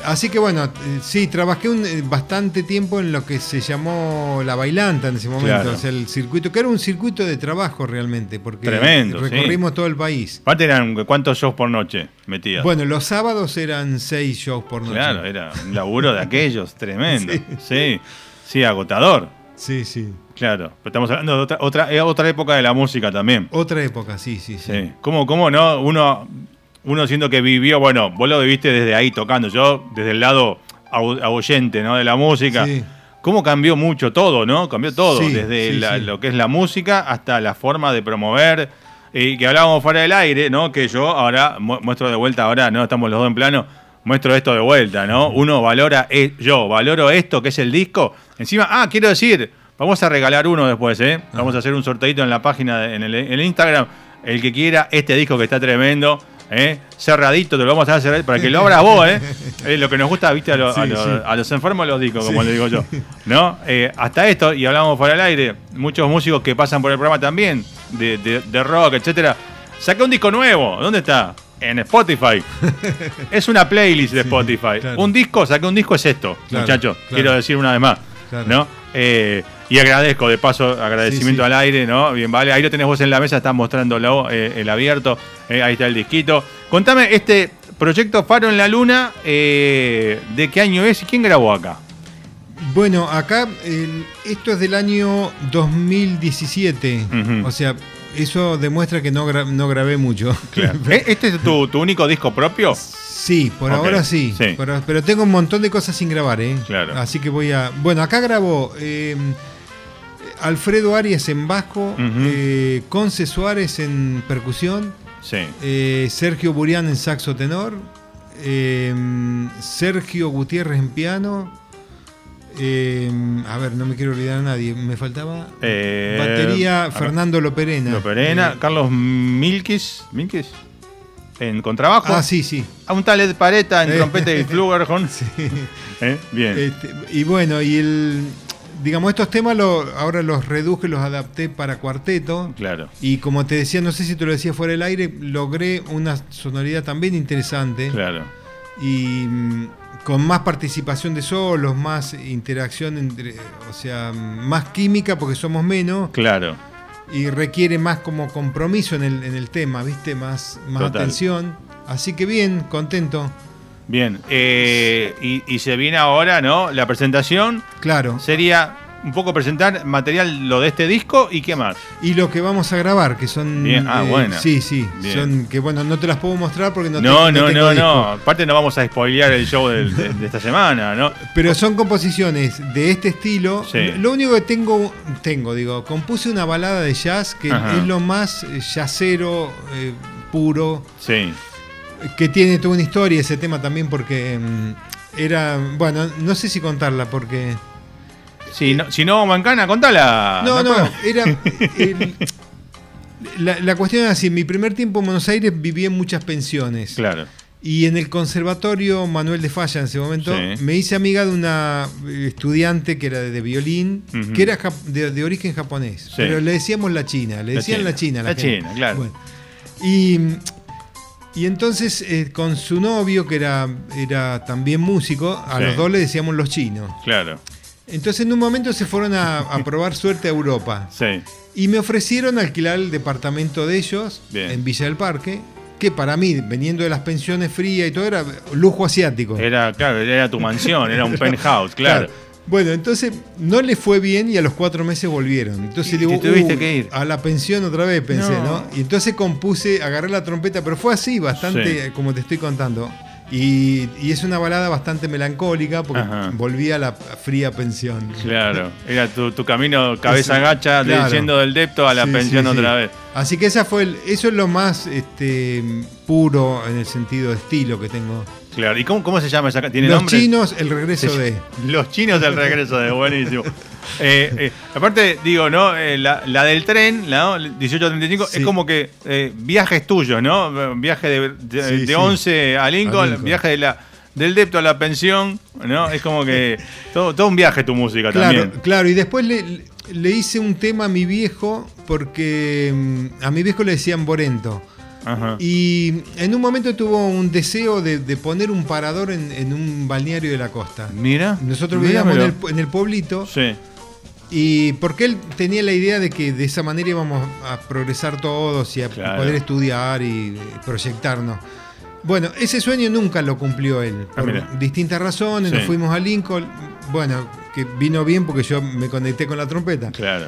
Así que bueno, eh, sí, trabajé un, eh, bastante tiempo en lo que se llamó la bailanta en ese momento, Claro. o sea, el circuito, que era un circuito de trabajo realmente, porque Tremendo, sí. recorrimos todo el país. Aparte eran, ¿cuántos shows por noche metías? Bueno, los sábados eran seis shows por noche. Claro, era un laburo de aquellos, [LAUGHS] tremendo. Sí, sí, agotador. Sí, sí. Claro, pero estamos hablando de otra, otra, eh, otra época de la música también. Otra época, sí, sí, sí. Sí. ¿Cómo, cómo no? Uno, uno siento que vivió, bueno, vos lo viviste desde ahí tocando, yo desde el lado oyente, ¿no? De la música. Sí. ¿Cómo cambió mucho todo, no? Cambió todo, Sí, desde sí, la- sí. lo que es la música hasta la forma de promover. Y que hablábamos fuera del aire, ¿no? Que yo ahora mu- muestro de vuelta, ahora no estamos los dos en plano, muestro esto de vuelta, ¿no? Uno valora, e- yo valoro esto que es el disco. Encima, ah, quiero decir, vamos a regalar uno después, ¿eh? Vamos a hacer un sorteito en la página, de- en, el, en el Instagram. El que quiera este disco que está tremendo, ¿eh? cerradito, te lo vamos a hacer cerradito, para que lo abras vos, ¿eh? Lo que nos gusta, viste, a, lo- a Sí, lo- sí. a los enfermos los discos, como le digo yo. ¿No? Eh, hasta esto, y hablamos fuera del aire, muchos músicos que pasan por el programa también, de, de- de rock, etcétera. Saqué un disco nuevo, ¿dónde está? En Spotify. [LAUGHS] es una playlist de Sí, Spotify. claro. Un disco, saqué un disco es esto, Claro, muchachos. claro. Quiero decir una vez más. ¿No? Eh, y agradezco, de paso, agradecimiento Sí, sí. al aire, ¿no? Bien, vale, ahí lo tenés vos en la mesa, estás mostrándolo, eh, el abierto, eh, ahí está el disquito. Contame, este proyecto Faro en la Luna, eh, ¿de qué año es y quién grabó acá? Bueno, acá el- esto es del año 2017. Ujú. O sea, eso demuestra que no, gra- no grabé mucho. [LAUGHS] ¿Este es tu, tu único disco propio? Sí, por ahora sí. sí. Pero, pero tengo un montón de cosas sin grabar, ¿eh? Claro. Así que voy a. Bueno, acá grabó eh, Alfredo Arias en Vasco, Ujú. eh, Conce Suárez en percusión, Sí. eh, Sergio Burián en saxo tenor, eh, Sergio Gutiérrez en piano. a ver, no me quiero olvidar a nadie. Me faltaba. Batería Fernando Loperena. Loperena, Carlos Milkis, Milkis, en contrabajo. ah, sí, sí. A un tal Ed Pareta en trompeta y [LAUGHS] flugelhorn. ¿Eh? Bien. Este, y bueno, y el. Digamos, estos temas lo- ahora los reduje, los adapté para cuarteto. claro. Y como te decía, no sé si te lo decía fuera del aire, logré una sonoridad también interesante. Claro. Y mm, con más participación de solos, más interacción entre. O sea, más química porque somos menos. Claro. Y requiere más como compromiso en el, en el tema, ¿viste? Más, más Total. atención. Así que bien, contento. Bien. Eh, y, y se viene ahora, ¿no? La presentación Claro. sería un poco presentar material lo de este disco y qué más. Y lo que vamos a grabar, que son. Bien, ah, bueno. Sí, sí. Bien. Son que bueno, no te las puedo mostrar porque no No, te- no, tengo no, disco. no. Aparte no vamos a spoilear el show de, de esta semana, ¿no? Pero son composiciones de este estilo. Sí. Lo único que tengo, tengo, digo, compuse una balada de jazz que Ajá. es lo más eh, jazzero, eh, puro, Sí. Que tiene toda una historia ese tema también porque mm, era, bueno, no sé si contarla porque... Si no, si no Mancana, contala. No, no, era... [LAUGHS] el- la, la cuestión es así, en mi primer tiempo en Buenos Aires viví en muchas pensiones. Claro. Y en el conservatorio Manuel de Falla en ese momento Sí. me hice amiga de una estudiante que era de, de violín, que era de, de origen japonés. Pero le decíamos la china, le La decían China. la china. La. China, claro. Bueno, y, y entonces eh, con su novio, que era, era también músico, a Sí. los dos le decíamos los chinos. Claro. Entonces en un momento se fueron a, a probar suerte a Europa. Sí. Y me ofrecieron alquilar el departamento de ellos Bien. en Villa del Parque, que para mí, veniendo de las pensiones frías y todo, era lujo asiático. Era, claro, era tu mansión, era un [LAUGHS] penthouse, claro. Bueno, entonces no le fue bien y a los cuatro meses volvieron. Entonces Y digo, te tuviste "Uh, que ir". a la pensión otra vez, pensé, No. ¿no? Y entonces compuse, agarré la trompeta, pero fue así, bastante, Sí. como te estoy contando. Y, y es una balada bastante melancólica porque Ajá. volví a la fría pensión. Claro, [LAUGHS] era tu, tu camino cabeza Ese- gacha, de- claro. yendo del depto a la Sí, pensión sí, sí. otra vez. Así que esa fue el- eso es lo más este, puro en el sentido de estilo que tengo. Claro, ¿y cómo, cómo se llama esa ca- ¿Tiene Los nombre? chinos, el regreso de. Los chinos del regreso de buenísimo. Eh, eh, aparte, digo, ¿no? Eh, la, la del tren, ¿no? 1835, Sí. es como que viajes tuyos, ¿no? Viaje de, de, Sí, de sí. 11 a Lincoln, A Lincoln. viaje de la, del depto a la pensión, ¿no? Es como que [LAUGHS] todo, todo un viaje tu música Claro, también. claro, y después le, le hice un tema a mi viejo porque mm, a mi viejo le decían Borento. Ajá. Y en un momento tuvo un deseo de, de poner un parador en, en un balneario de la costa. Mira. Nosotros vivíamos en el, en el pueblito Sí, y porque él tenía la idea de que de esa manera íbamos a progresar todos y a Claro. poder estudiar y proyectarnos. Bueno, ese sueño nunca lo cumplió él, Ah, por mira. distintas razones. Nos fuimos a Lincoln, bueno, que vino bien porque yo me conecté con la trompeta. claro.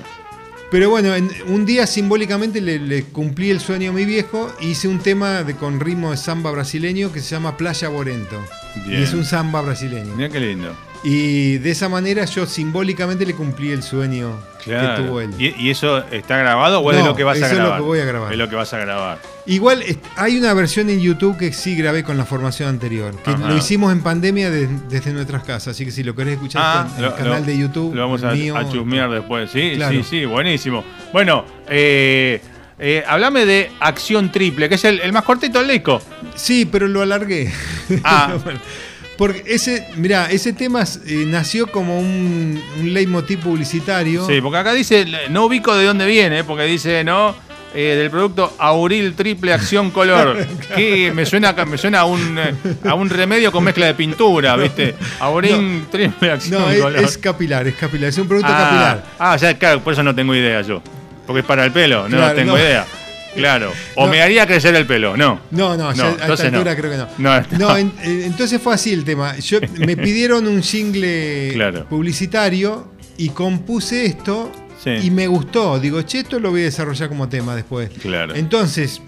Pero bueno, en- un día simbólicamente le, le cumplí el sueño a mi viejo. Hice un tema de, con ritmo de samba brasileño que se llama Playa Borento. Bien. Y es un samba brasileño. Mira qué lindo. Y de esa manera yo simbólicamente le cumplí el sueño que Claro. tuvo él. ¿Y, y eso está grabado o es de lo que vas a eso es lo grabar? que voy a grabar. Es lo que vas a grabar. Igual hay una versión en YouTube que sí grabé con la formación anterior, que Ajá. lo hicimos en pandemia de- desde nuestras casas, así que si lo querés escuchar Ah, en lo- el canal lo- de YouTube. Lo vamos a, mío, a chusmear después. Sí, Claro. sí, sí, buenísimo. Bueno, eh, eh, hablame de Acción Triple, que es el, el más cortito del disco. Sí, pero lo alargué. Ah. [LAUGHS] Bueno, Porque ese, mira, ese tema eh, nació como un, un leitmotiv publicitario. Sí, porque acá dice, no ubico de dónde viene, porque dice, ¿no? Eh, del producto Auril Triple Acción Color. [LAUGHS] que me suena, me suena a, un, eh, a un remedio con mezcla de pintura, ¿viste? Auril Triple Acción No, es, Color. es capilar, es capilar, es un producto ah, capilar. ah, ya, claro, por eso no tengo idea yo. Porque es para el pelo, no Claro, tengo no. idea. Claro. O No. me haría crecer el pelo, no. No, no, No, a esta entonces no. creo que no. No, no. en- eh, entonces fue así el tema. Yo, me [LAUGHS] pidieron un jingle Claro. publicitario y compuse esto Sí. y me gustó. Digo, che, esto lo voy a desarrollar como tema después. Claro. Entonces,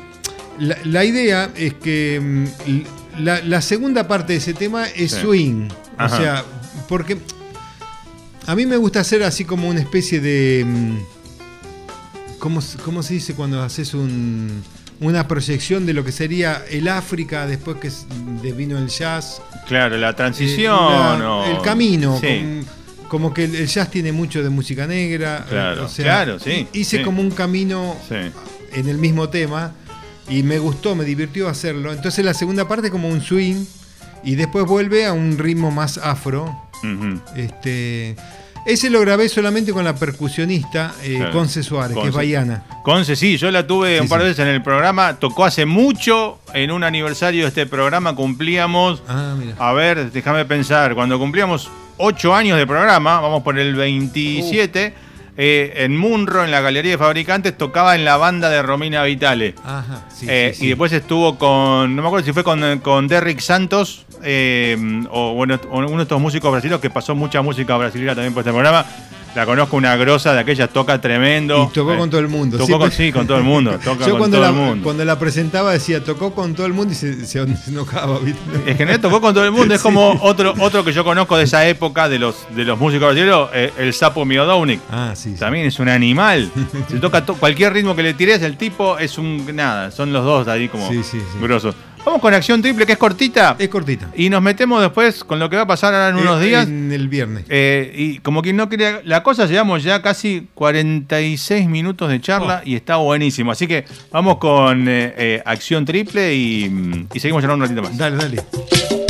la, la idea es que mm, la, la segunda parte de ese tema es Sí. swing. Ajá. O sea, porque a mí me gusta hacer así como una especie de... ¿Cómo, se- cómo se dice cuando haces un- una proyección de lo que sería el África después que vino el jazz? Claro, la Eh, transición la- o- El camino. Sí. como que el jazz tiene mucho de música negra. Claro, o sea, claro, sí, Hice sí. como un camino en el mismo tema y me gustó, me divirtió hacerlo. Entonces la segunda parte como un swing y después vuelve a un ritmo más afro. Este, ese lo grabé solamente con la percusionista eh, Claro. Conce Suárez, que es baiana. Conce, sí, yo la tuve Sí, un par de sí. veces en el programa. Tocó hace mucho en un aniversario de este programa. Cumplíamos, Ah, mira. a ver, déjame pensar, cuando cumplíamos 8 años de programa, vamos por el 27, eh, en Munro, en la Galería de Fabricantes, tocaba en la banda de Romina Vitale. Ajá, sí, Eh, sí, sí. Y después estuvo con, no me acuerdo si fue con, con Derrick Santos, eh, o bueno, uno de estos músicos brasileños que pasó mucha música brasileña también por este programa. La conozco una grosa de aquella, toca tremendo. Y tocó Eh, con todo el mundo. Tocó Siempre- con, sí, con todo el mundo. [LAUGHS] Toca Yo con cuando todo la, el mundo. cuando la presentaba decía, tocó con todo el mundo y se, se- enojaba, ¿viste? Es que no tocó con todo el mundo. Es [LAUGHS] Sí. como otro, otro que yo conozco de esa época de los, de los músicos brasileños, eh, el sapo Miodownik. Ah, sí. sí. También es un animal. [LAUGHS] Se toca to- cualquier ritmo que le tires, el tipo es un. Nada, son los dos ahí como Sí, sí, sí. grosos. Vamos con acción triple, que es cortita. Es cortita. Y nos metemos después con lo que va a pasar ahora en unos Eh, días. En el viernes. Eh, y como quien no quería la cosa, llevamos ya casi 46 minutos de charla Oh. y está buenísimo. Así que vamos con eh, eh, acción triple y, y seguimos charlando un ratito más. Dale, dale.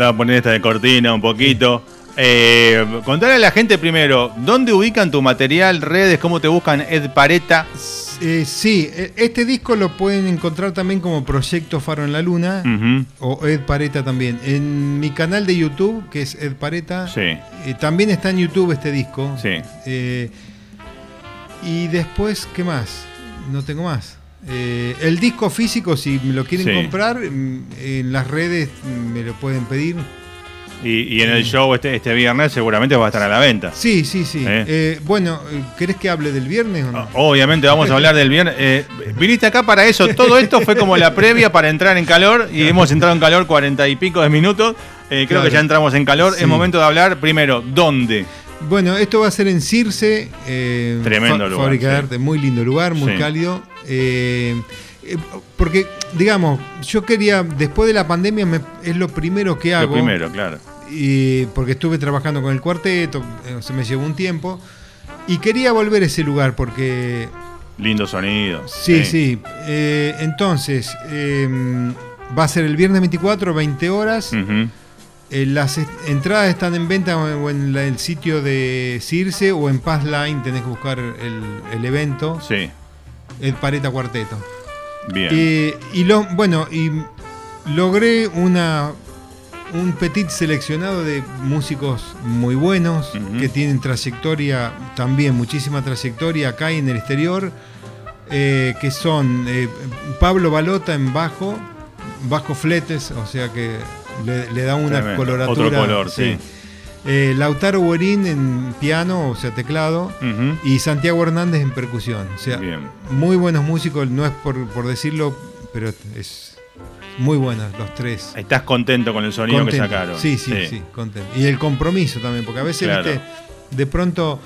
Faltaba poner esta de cortina un poquito. Eh, contarle a la gente primero, ¿dónde ubican tu material, redes, cómo te buscan Ed Pareta? Eh, sí, eh, este disco lo pueden encontrar también como Proyecto Faro en la Luna o Ed Pareta también. En mi canal de YouTube, que es Ed Pareta, Sí, eh, también está en YouTube este disco. sí. Eh, y después, ¿qué más? No tengo más. Eh, el disco físico, si me lo quieren Sí. comprar, mm, en las redes me lo pueden pedir. Y, y en el show este, este viernes seguramente va a estar a la venta. Sí, sí, sí. Eh. Eh, bueno, ¿querés que hable del viernes o no? Obviamente vamos a hablar del viernes. Viniste acá para eso. Todo esto fue como la previa para entrar en calor y hemos entrado en calor cuarenta y pico de minutos. Creo Claro. que ya entramos en calor. Sí. Es momento de hablar primero, ¿dónde? Bueno, esto va a ser en Circe. Tremendo lugar, Fábrica de sí. arte, muy lindo lugar, muy cálido. Eh, eh, porque, digamos, yo quería, después de la pandemia, me- es lo primero que hago. Lo primero, claro. y porque estuve trabajando con el cuarteto, eh, se me llevó un tiempo, y quería volver a ese lugar porque Lindo sonido. Sí, sí. Eh, entonces, eh, va a ser el viernes 24, 20 horas. Eh, las est- entradas están en venta o en la- el sitio de Circe o en Passline. Tenés que buscar el, el evento. Sí, El Pareta Cuarteto. bien. Eh, y lo, bueno, y logré una un petit seleccionado de músicos muy buenos que tienen trayectoria, también muchísima trayectoria acá y en el exterior, eh, que son eh, Pablo Balota en bajo, bajo fletes, o sea que le, le da una Tremendo. coloratura. Otro color, sí. Eh, Lautaro Guerín en piano, o sea, teclado, y Santiago Hernández en percusión. O sea, Bien. muy buenos músicos, no es por, por decirlo, pero es muy buenos los tres. Estás contento con el sonido Contento. que sacaron. Sí, sí, sí, contento. Y el compromiso también, porque a veces, Claro. viste, de pronto,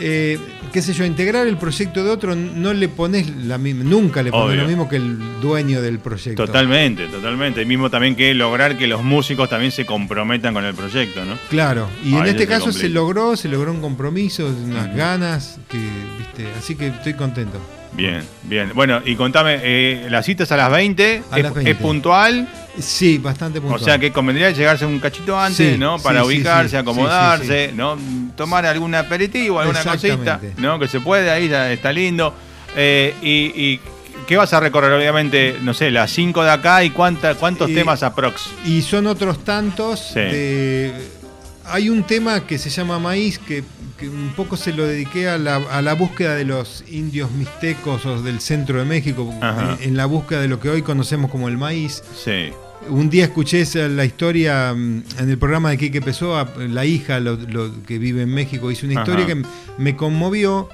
eh, qué sé yo, integrar el proyecto de otro, no le pones la misma, nunca le pones Obvio. lo mismo que el dueño del proyecto. Totalmente, totalmente. Y mismo también que lograr que los músicos también se comprometan con el proyecto, ¿no? Claro, y en este caso se logró, se logró un compromiso, unas ganas, que, viste, así que estoy contento. Bien, bien. Bueno, y contame, eh, las citas a las 20, A es, las 20. es puntual, Sí, bastante puntual. o sea que convendría llegarse un cachito antes, Sí, ¿no? Para sí, ubicarse, sí, acomodarse, ¿no? Tomar algún aperitivo, alguna cosita. ¿no? Que se puede, ahí ya está lindo. Eh, y, y ¿qué vas a recorrer? Obviamente, no sé, las 5 de acá y cuánta, cuántos Y- temas aprox. Y son otros tantos. Sí. de- hay un tema que se llama Maíz, que, que un poco se lo dediqué a la, a la búsqueda de los indios mixtecos o del centro de México, en, en la búsqueda de lo que hoy conocemos como el maíz. Sí, Un día escuché esa- la historia mm, en el programa de Quique Pessoa, la hija lo- lo que vive en México, hizo una historia que me conmovió.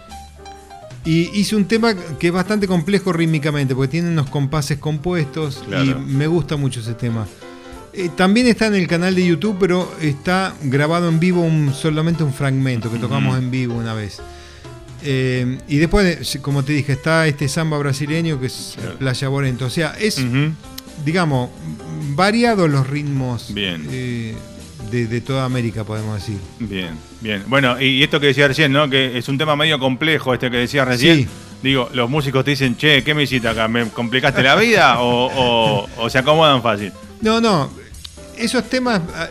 Y hice un tema que es bastante complejo rítmicamente, porque tiene unos compases compuestos y me gusta mucho ese tema. Eh, también está en el canal de YouTube, pero está grabado en vivo un, solamente un fragmento que tocamos en vivo una vez. Eh, y después, como te dije, está este samba brasileño que es Claro. Playa Borento. O sea, es digamos, variados los ritmos Bien. eh, de, de toda América, podemos decir. Bien, bien. Bueno, y, esto que decía recién, ¿no? Que es un tema medio complejo, este que decías recién. Sí. Digo, los músicos te dicen, che, ¿qué me hiciste acá? ¿Me complicaste la vida? [LAUGHS] o, o- o se acomodan fácil? No, no, esos temas, ah,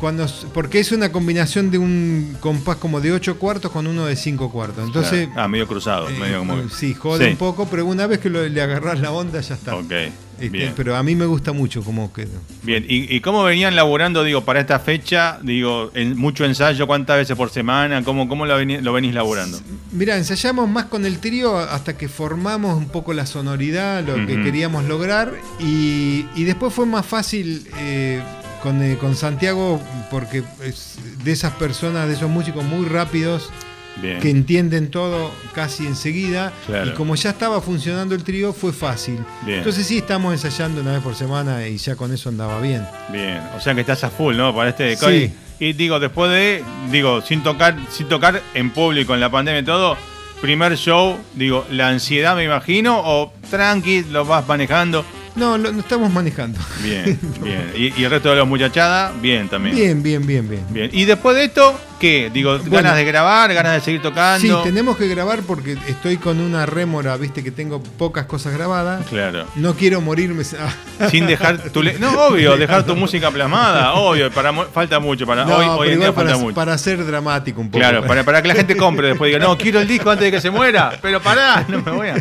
cuando porque es una combinación de un compás como de 8 cuartos con uno de 5 cuartos. Entonces, Claro. Ah, medio cruzado, eh, medio como. sí, jode Sí. un poco, pero una vez que lo- le agarrás la onda ya está. Ok, Este, pero a mí me gusta mucho cómo quedó. Bien, ¿Y, y cómo venían laburando, digo, para esta fecha? Digo, en mucho ensayo, ¿cuántas veces por semana? ¿Cómo, cómo lo, veni- lo venís laburando? Mira, ensayamos más con el trío hasta que formamos un poco la sonoridad, lo que queríamos lograr. Y, y después fue más fácil eh, con, eh, con Santiago, porque es de esas personas, de esos músicos muy rápidos, Bien. que entienden todo casi enseguida. Claro. Y como ya estaba funcionando el trío, fue fácil. Bien. Entonces sí, estamos ensayando una vez por semana y ya con eso andaba bien. Bien, o sea que estás a full, ¿no? Para este Sí. Y, y digo, después de, digo, sin tocar, sin tocar en público, en la pandemia y todo, primer show, digo, la ansiedad me imagino, o tranqui, lo vas manejando. No, lo, lo estamos manejando. Bien, [LAUGHS] bien. Y, y el resto de los muchachada, bien también. Bien, bien, bien, bien. Bien. Y después de esto, ¿qué? Digo, Bueno. ganas de grabar, ganas de seguir tocando. Sí, tenemos que grabar porque estoy con una rémora, viste que tengo pocas cosas grabadas. Claro. No quiero morirme. [LAUGHS] Sin dejar tu No, obvio, dejar tu música plasmada, obvio, para falta mucho, para No, hoy, hoy en día falta para, mucho. para ser dramático un poco. Claro, para, para que la gente compre después diga, no, quiero el disco antes de que se muera, pero pará, [LAUGHS] no me voy a.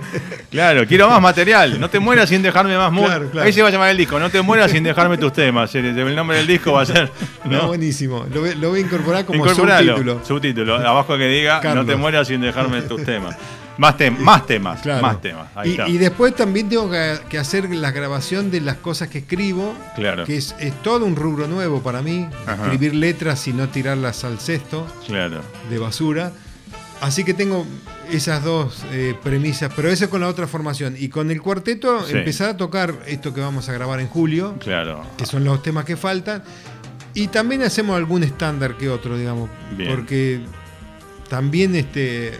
Claro, quiero más material, no te mueras sin dejarme más música. Claro, claro. Ahí se va a llamar el disco, no te mueras sin dejarme tus temas. El el nombre del disco va a ser. No, ¿no? buenísimo. Lo voy a incorporar como Subtítulo. subtítulo, abajo que diga, Carlos. no te mueras sin dejarme tus temas. Más, tem- más temas, Claro. más temas. Ahí y, está. y después también tengo que, que hacer la grabación de las cosas que escribo, Claro. que es, es todo un rubro nuevo para mí. Ajá. Escribir letras y no tirarlas al cesto Claro. de basura. Así que tengo esas dos eh, premisas, pero eso con la otra formación. Y con el cuarteto Sí. empezar a tocar esto que vamos a grabar en julio, Claro. que son los temas que faltan. Y también hacemos algún estándar que otro, digamos. Bien. Porque también este,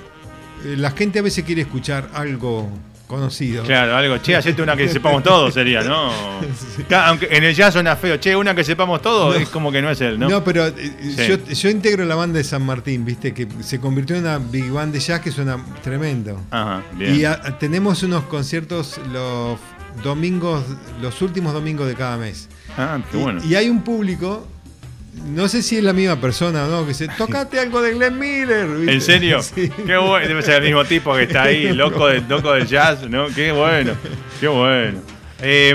la gente a veces quiere escuchar algo conocidos. Claro, algo, che, hacete una que sepamos [LAUGHS] todos sería, ¿no? Aunque en el jazz suena feo, che, una que sepamos todos, es como que no es él, ¿no? No, pero eh, Sí. yo, yo integro la banda de San Martín, viste, que se convirtió en una big band de jazz que suena tremendo. Ajá, bien. Y a- tenemos unos conciertos los domingos, los últimos domingos de cada mes. ah, qué Y- bueno. y, hay un público, no sé si es la misma persona o no, que dice, tocate algo de Glenn Miller. ¿viste? ¿En serio? [LAUGHS] Sí. Qué bueno. Debe ser el mismo tipo que está ahí, [LAUGHS] loco, de, loco del jazz, ¿no? Qué bueno. Qué bueno. Eh,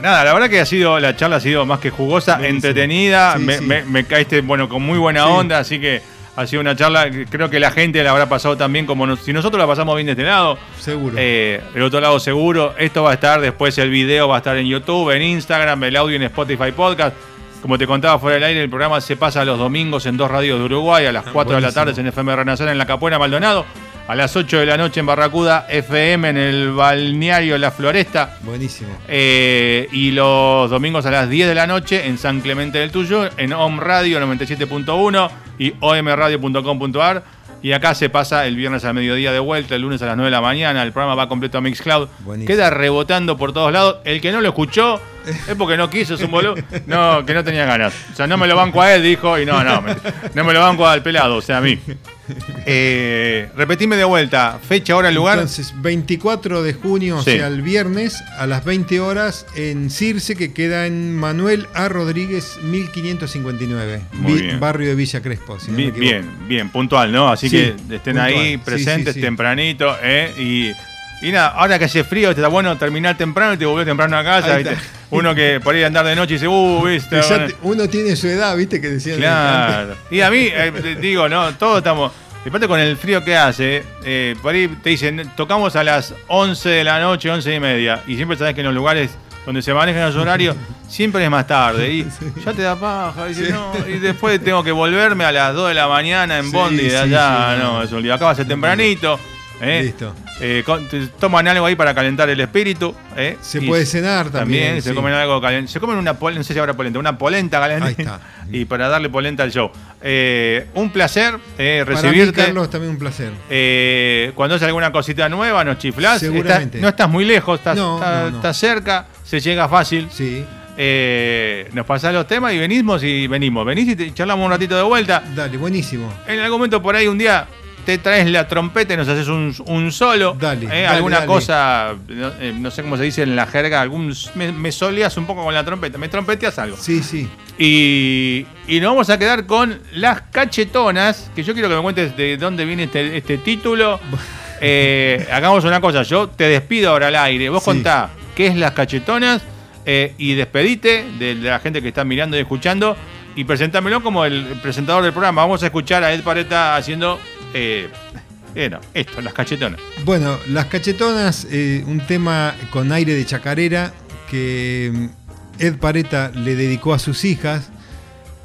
nada, la verdad que ha sido, la charla ha sido más que jugosa, Buenísimo. entretenida. Sí, me, sí. me- me caíste, bueno, con muy buena onda, así que ha sido una charla creo que la gente la habrá pasado también como nos- si nosotros la pasamos bien de este lado. Seguro. Eh, el otro lado seguro. Esto va a estar después, el video va a estar en YouTube, en Instagram, el audio en Spotify Podcast. Como te contaba fuera del aire, el programa se pasa los domingos en dos radios de Uruguay, a las 4 de la tarde en FM Renacer en La Capuera Maldonado, a las 8 de la noche en Barracuda FM en el balneario La Floresta. Buenísimo. Eh, y los domingos a las 10 de la noche en San Clemente del Tuyo, en OM Radio 97.1 y omradio.com.ar. Y acá se pasa el viernes al mediodía de vuelta, el lunes a las 9 de la mañana. El programa va completo a Mixcloud. Buenísimo. Queda rebotando por todos lados. El que no lo escuchó es porque no quiso, es un boludo. No, que no tenía ganas. O sea, no me lo banco a él, dijo. Y no, no, me- no me lo banco al pelado, o sea, a mí. Eh, repetime de vuelta, fecha, hora, lugar. Entonces, 24 de junio, Sí. o sea, el viernes, a las 20 horas, en Circe, que queda en Manuel A. Rodríguez, 1559. Muy Vi-. Barrio de Villa Crespo, si no me Bi- equivoco. bien, bien, puntual, ¿no? Así Sí, que estén puntual. ahí Sí, presentes sí, sí. tempranito, ¿eh? Y, y nada, ahora que hace frío, está bueno terminar temprano y te volvés temprano a casa, ¿viste? Uno que por ahí andar de noche y dice, uh, viste. Que ya bueno". te- uno tiene su edad, ¿viste? Que decían. Claro. Y a mí, eh, digo, no, todos estamos. Aparte con el frío que hace, eh, por ahí te dicen, tocamos a las 11 de la noche, 11 y media. Y siempre sabes que en los lugares donde se manejan los horarios, [LAUGHS] siempre es más tarde. Y [LAUGHS] ya te da paja. Y, dices, no, y después tengo que volverme a las 2 de la mañana en Sí, Bondi de allá. no, es un. Acá va a ser tempranito. ¿Eh? Listo. Eh, con- toman algo ahí para calentar el espíritu. ¿eh? Se Y puede cenar también. se sí. comen algo caliente. Se comen una polenta, no sé si habrá polenta, una polenta caliente. Ahí está. [LAUGHS] Y para darle polenta al show. Eh, un placer eh, Para mí, recibirte. Carlos, también un placer. Cuando hace alguna cosita nueva, nos chiflás. Seguramente. Estás- no estás muy lejos, estás, No, estás- no, no. estás cerca, se llega fácil. Sí. Eh, nos pasás los temas y venimos y venimos. Venís y te charlamos un ratito de vuelta. Dale, buenísimo. En algún momento por ahí un día te traes la trompeta y nos haces un, un solo. Dale, Eh, dale, alguna dale. cosa, no, eh, no sé cómo se dice en la jerga, algún, me, me soleas un poco con la trompeta, me trompeteas algo. Sí, sí. Y, y nos vamos a quedar con las cachetonas, que yo quiero que me cuentes de dónde viene este, este título. [LAUGHS] Eh, hagamos una cosa, yo te despido ahora al aire. Vos Sí. contá qué es las cachetonas eh, y despedite de, de la gente que está mirando y escuchando y presentámelo como el presentador del programa. Vamos a escuchar a Ed Pareta haciendo eh, eh, esto, las cachetonas. Bueno, Las Cachetonas, eh, un tema con aire de chacarera que Ed Pareta le dedicó a sus hijas.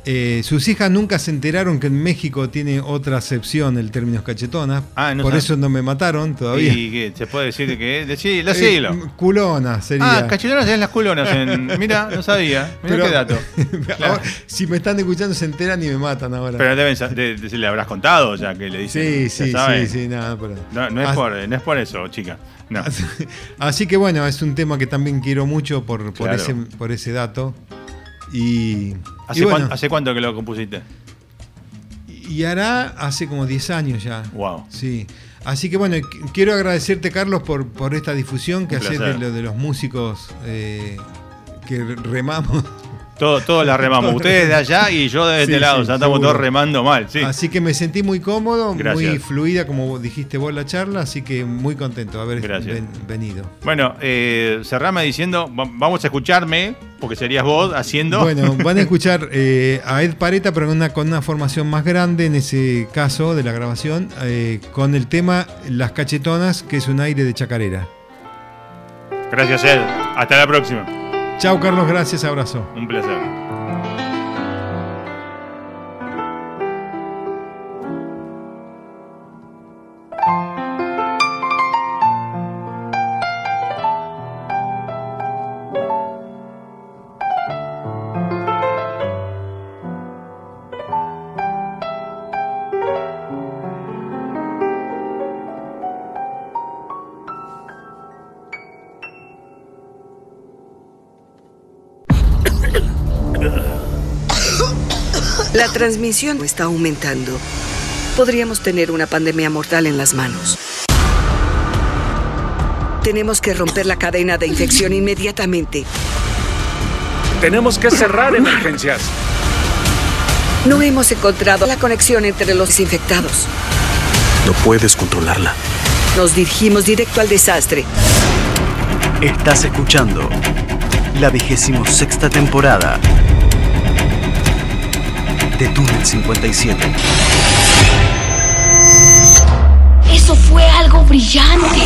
Eh, sus hijas nunca se enteraron que en México tiene otra acepción el término cachetonas. Ah, no por sabe. eso no me mataron todavía. Y que se puede decir que decí- [LAUGHS] Eh, decilo. culona sería. Ah, cachetonas es las culonas. En, [LAUGHS] mira, no sabía. Mira qué dato. [LAUGHS] Ahora, si me están escuchando se enteran y me matan ahora. Pero deben de, de- le habrás contado ya que le dicen. sí, sí, sí, sí, nada, pero- No, no es As- por, no es por eso, chica. No. Así que bueno, es un tema que también quiero mucho por, por, Claro. ese, por ese dato. Y, ¿Hace, y bueno, cuán- ¿Hace cuánto que lo compusiste? y hará hace como 10 años ya. Wow. Sí. Así que bueno, qu- quiero agradecerte, Carlos, por, por esta difusión que haces de, de los músicos eh, que remamos. Todo, todos la remamos. Ustedes de allá y yo de este Sí, lado. sí, ya estamos seguro. todos remando mal. Sí. Así que me sentí muy cómodo, muy fluida, como dijiste vos la charla, así que muy contento de haber ven- venido. Bueno, eh, cerrame diciendo, va- vamos a escucharme, porque serías vos haciendo. Bueno, van a [LAUGHS] escuchar eh, a Ed Pareta, pero con una, con una formación más grande en ese caso de la grabación, eh, con el tema Las Cachetonas, que es un aire de chacarera. Gracias, Ed. Hasta la próxima. Chao, Carlos, gracias, abrazo. Un placer. Transmisión está aumentando. Podríamos tener una pandemia mortal en las manos. Tenemos que romper la cadena de infección inmediatamente. Tenemos que cerrar emergencias. No hemos encontrado la conexión entre los infectados. No puedes controlarla. Nos dirigimos directo al desastre. Estás escuchando la vigésimo sexta temporada de Túnel 57. Eso fue algo brillante.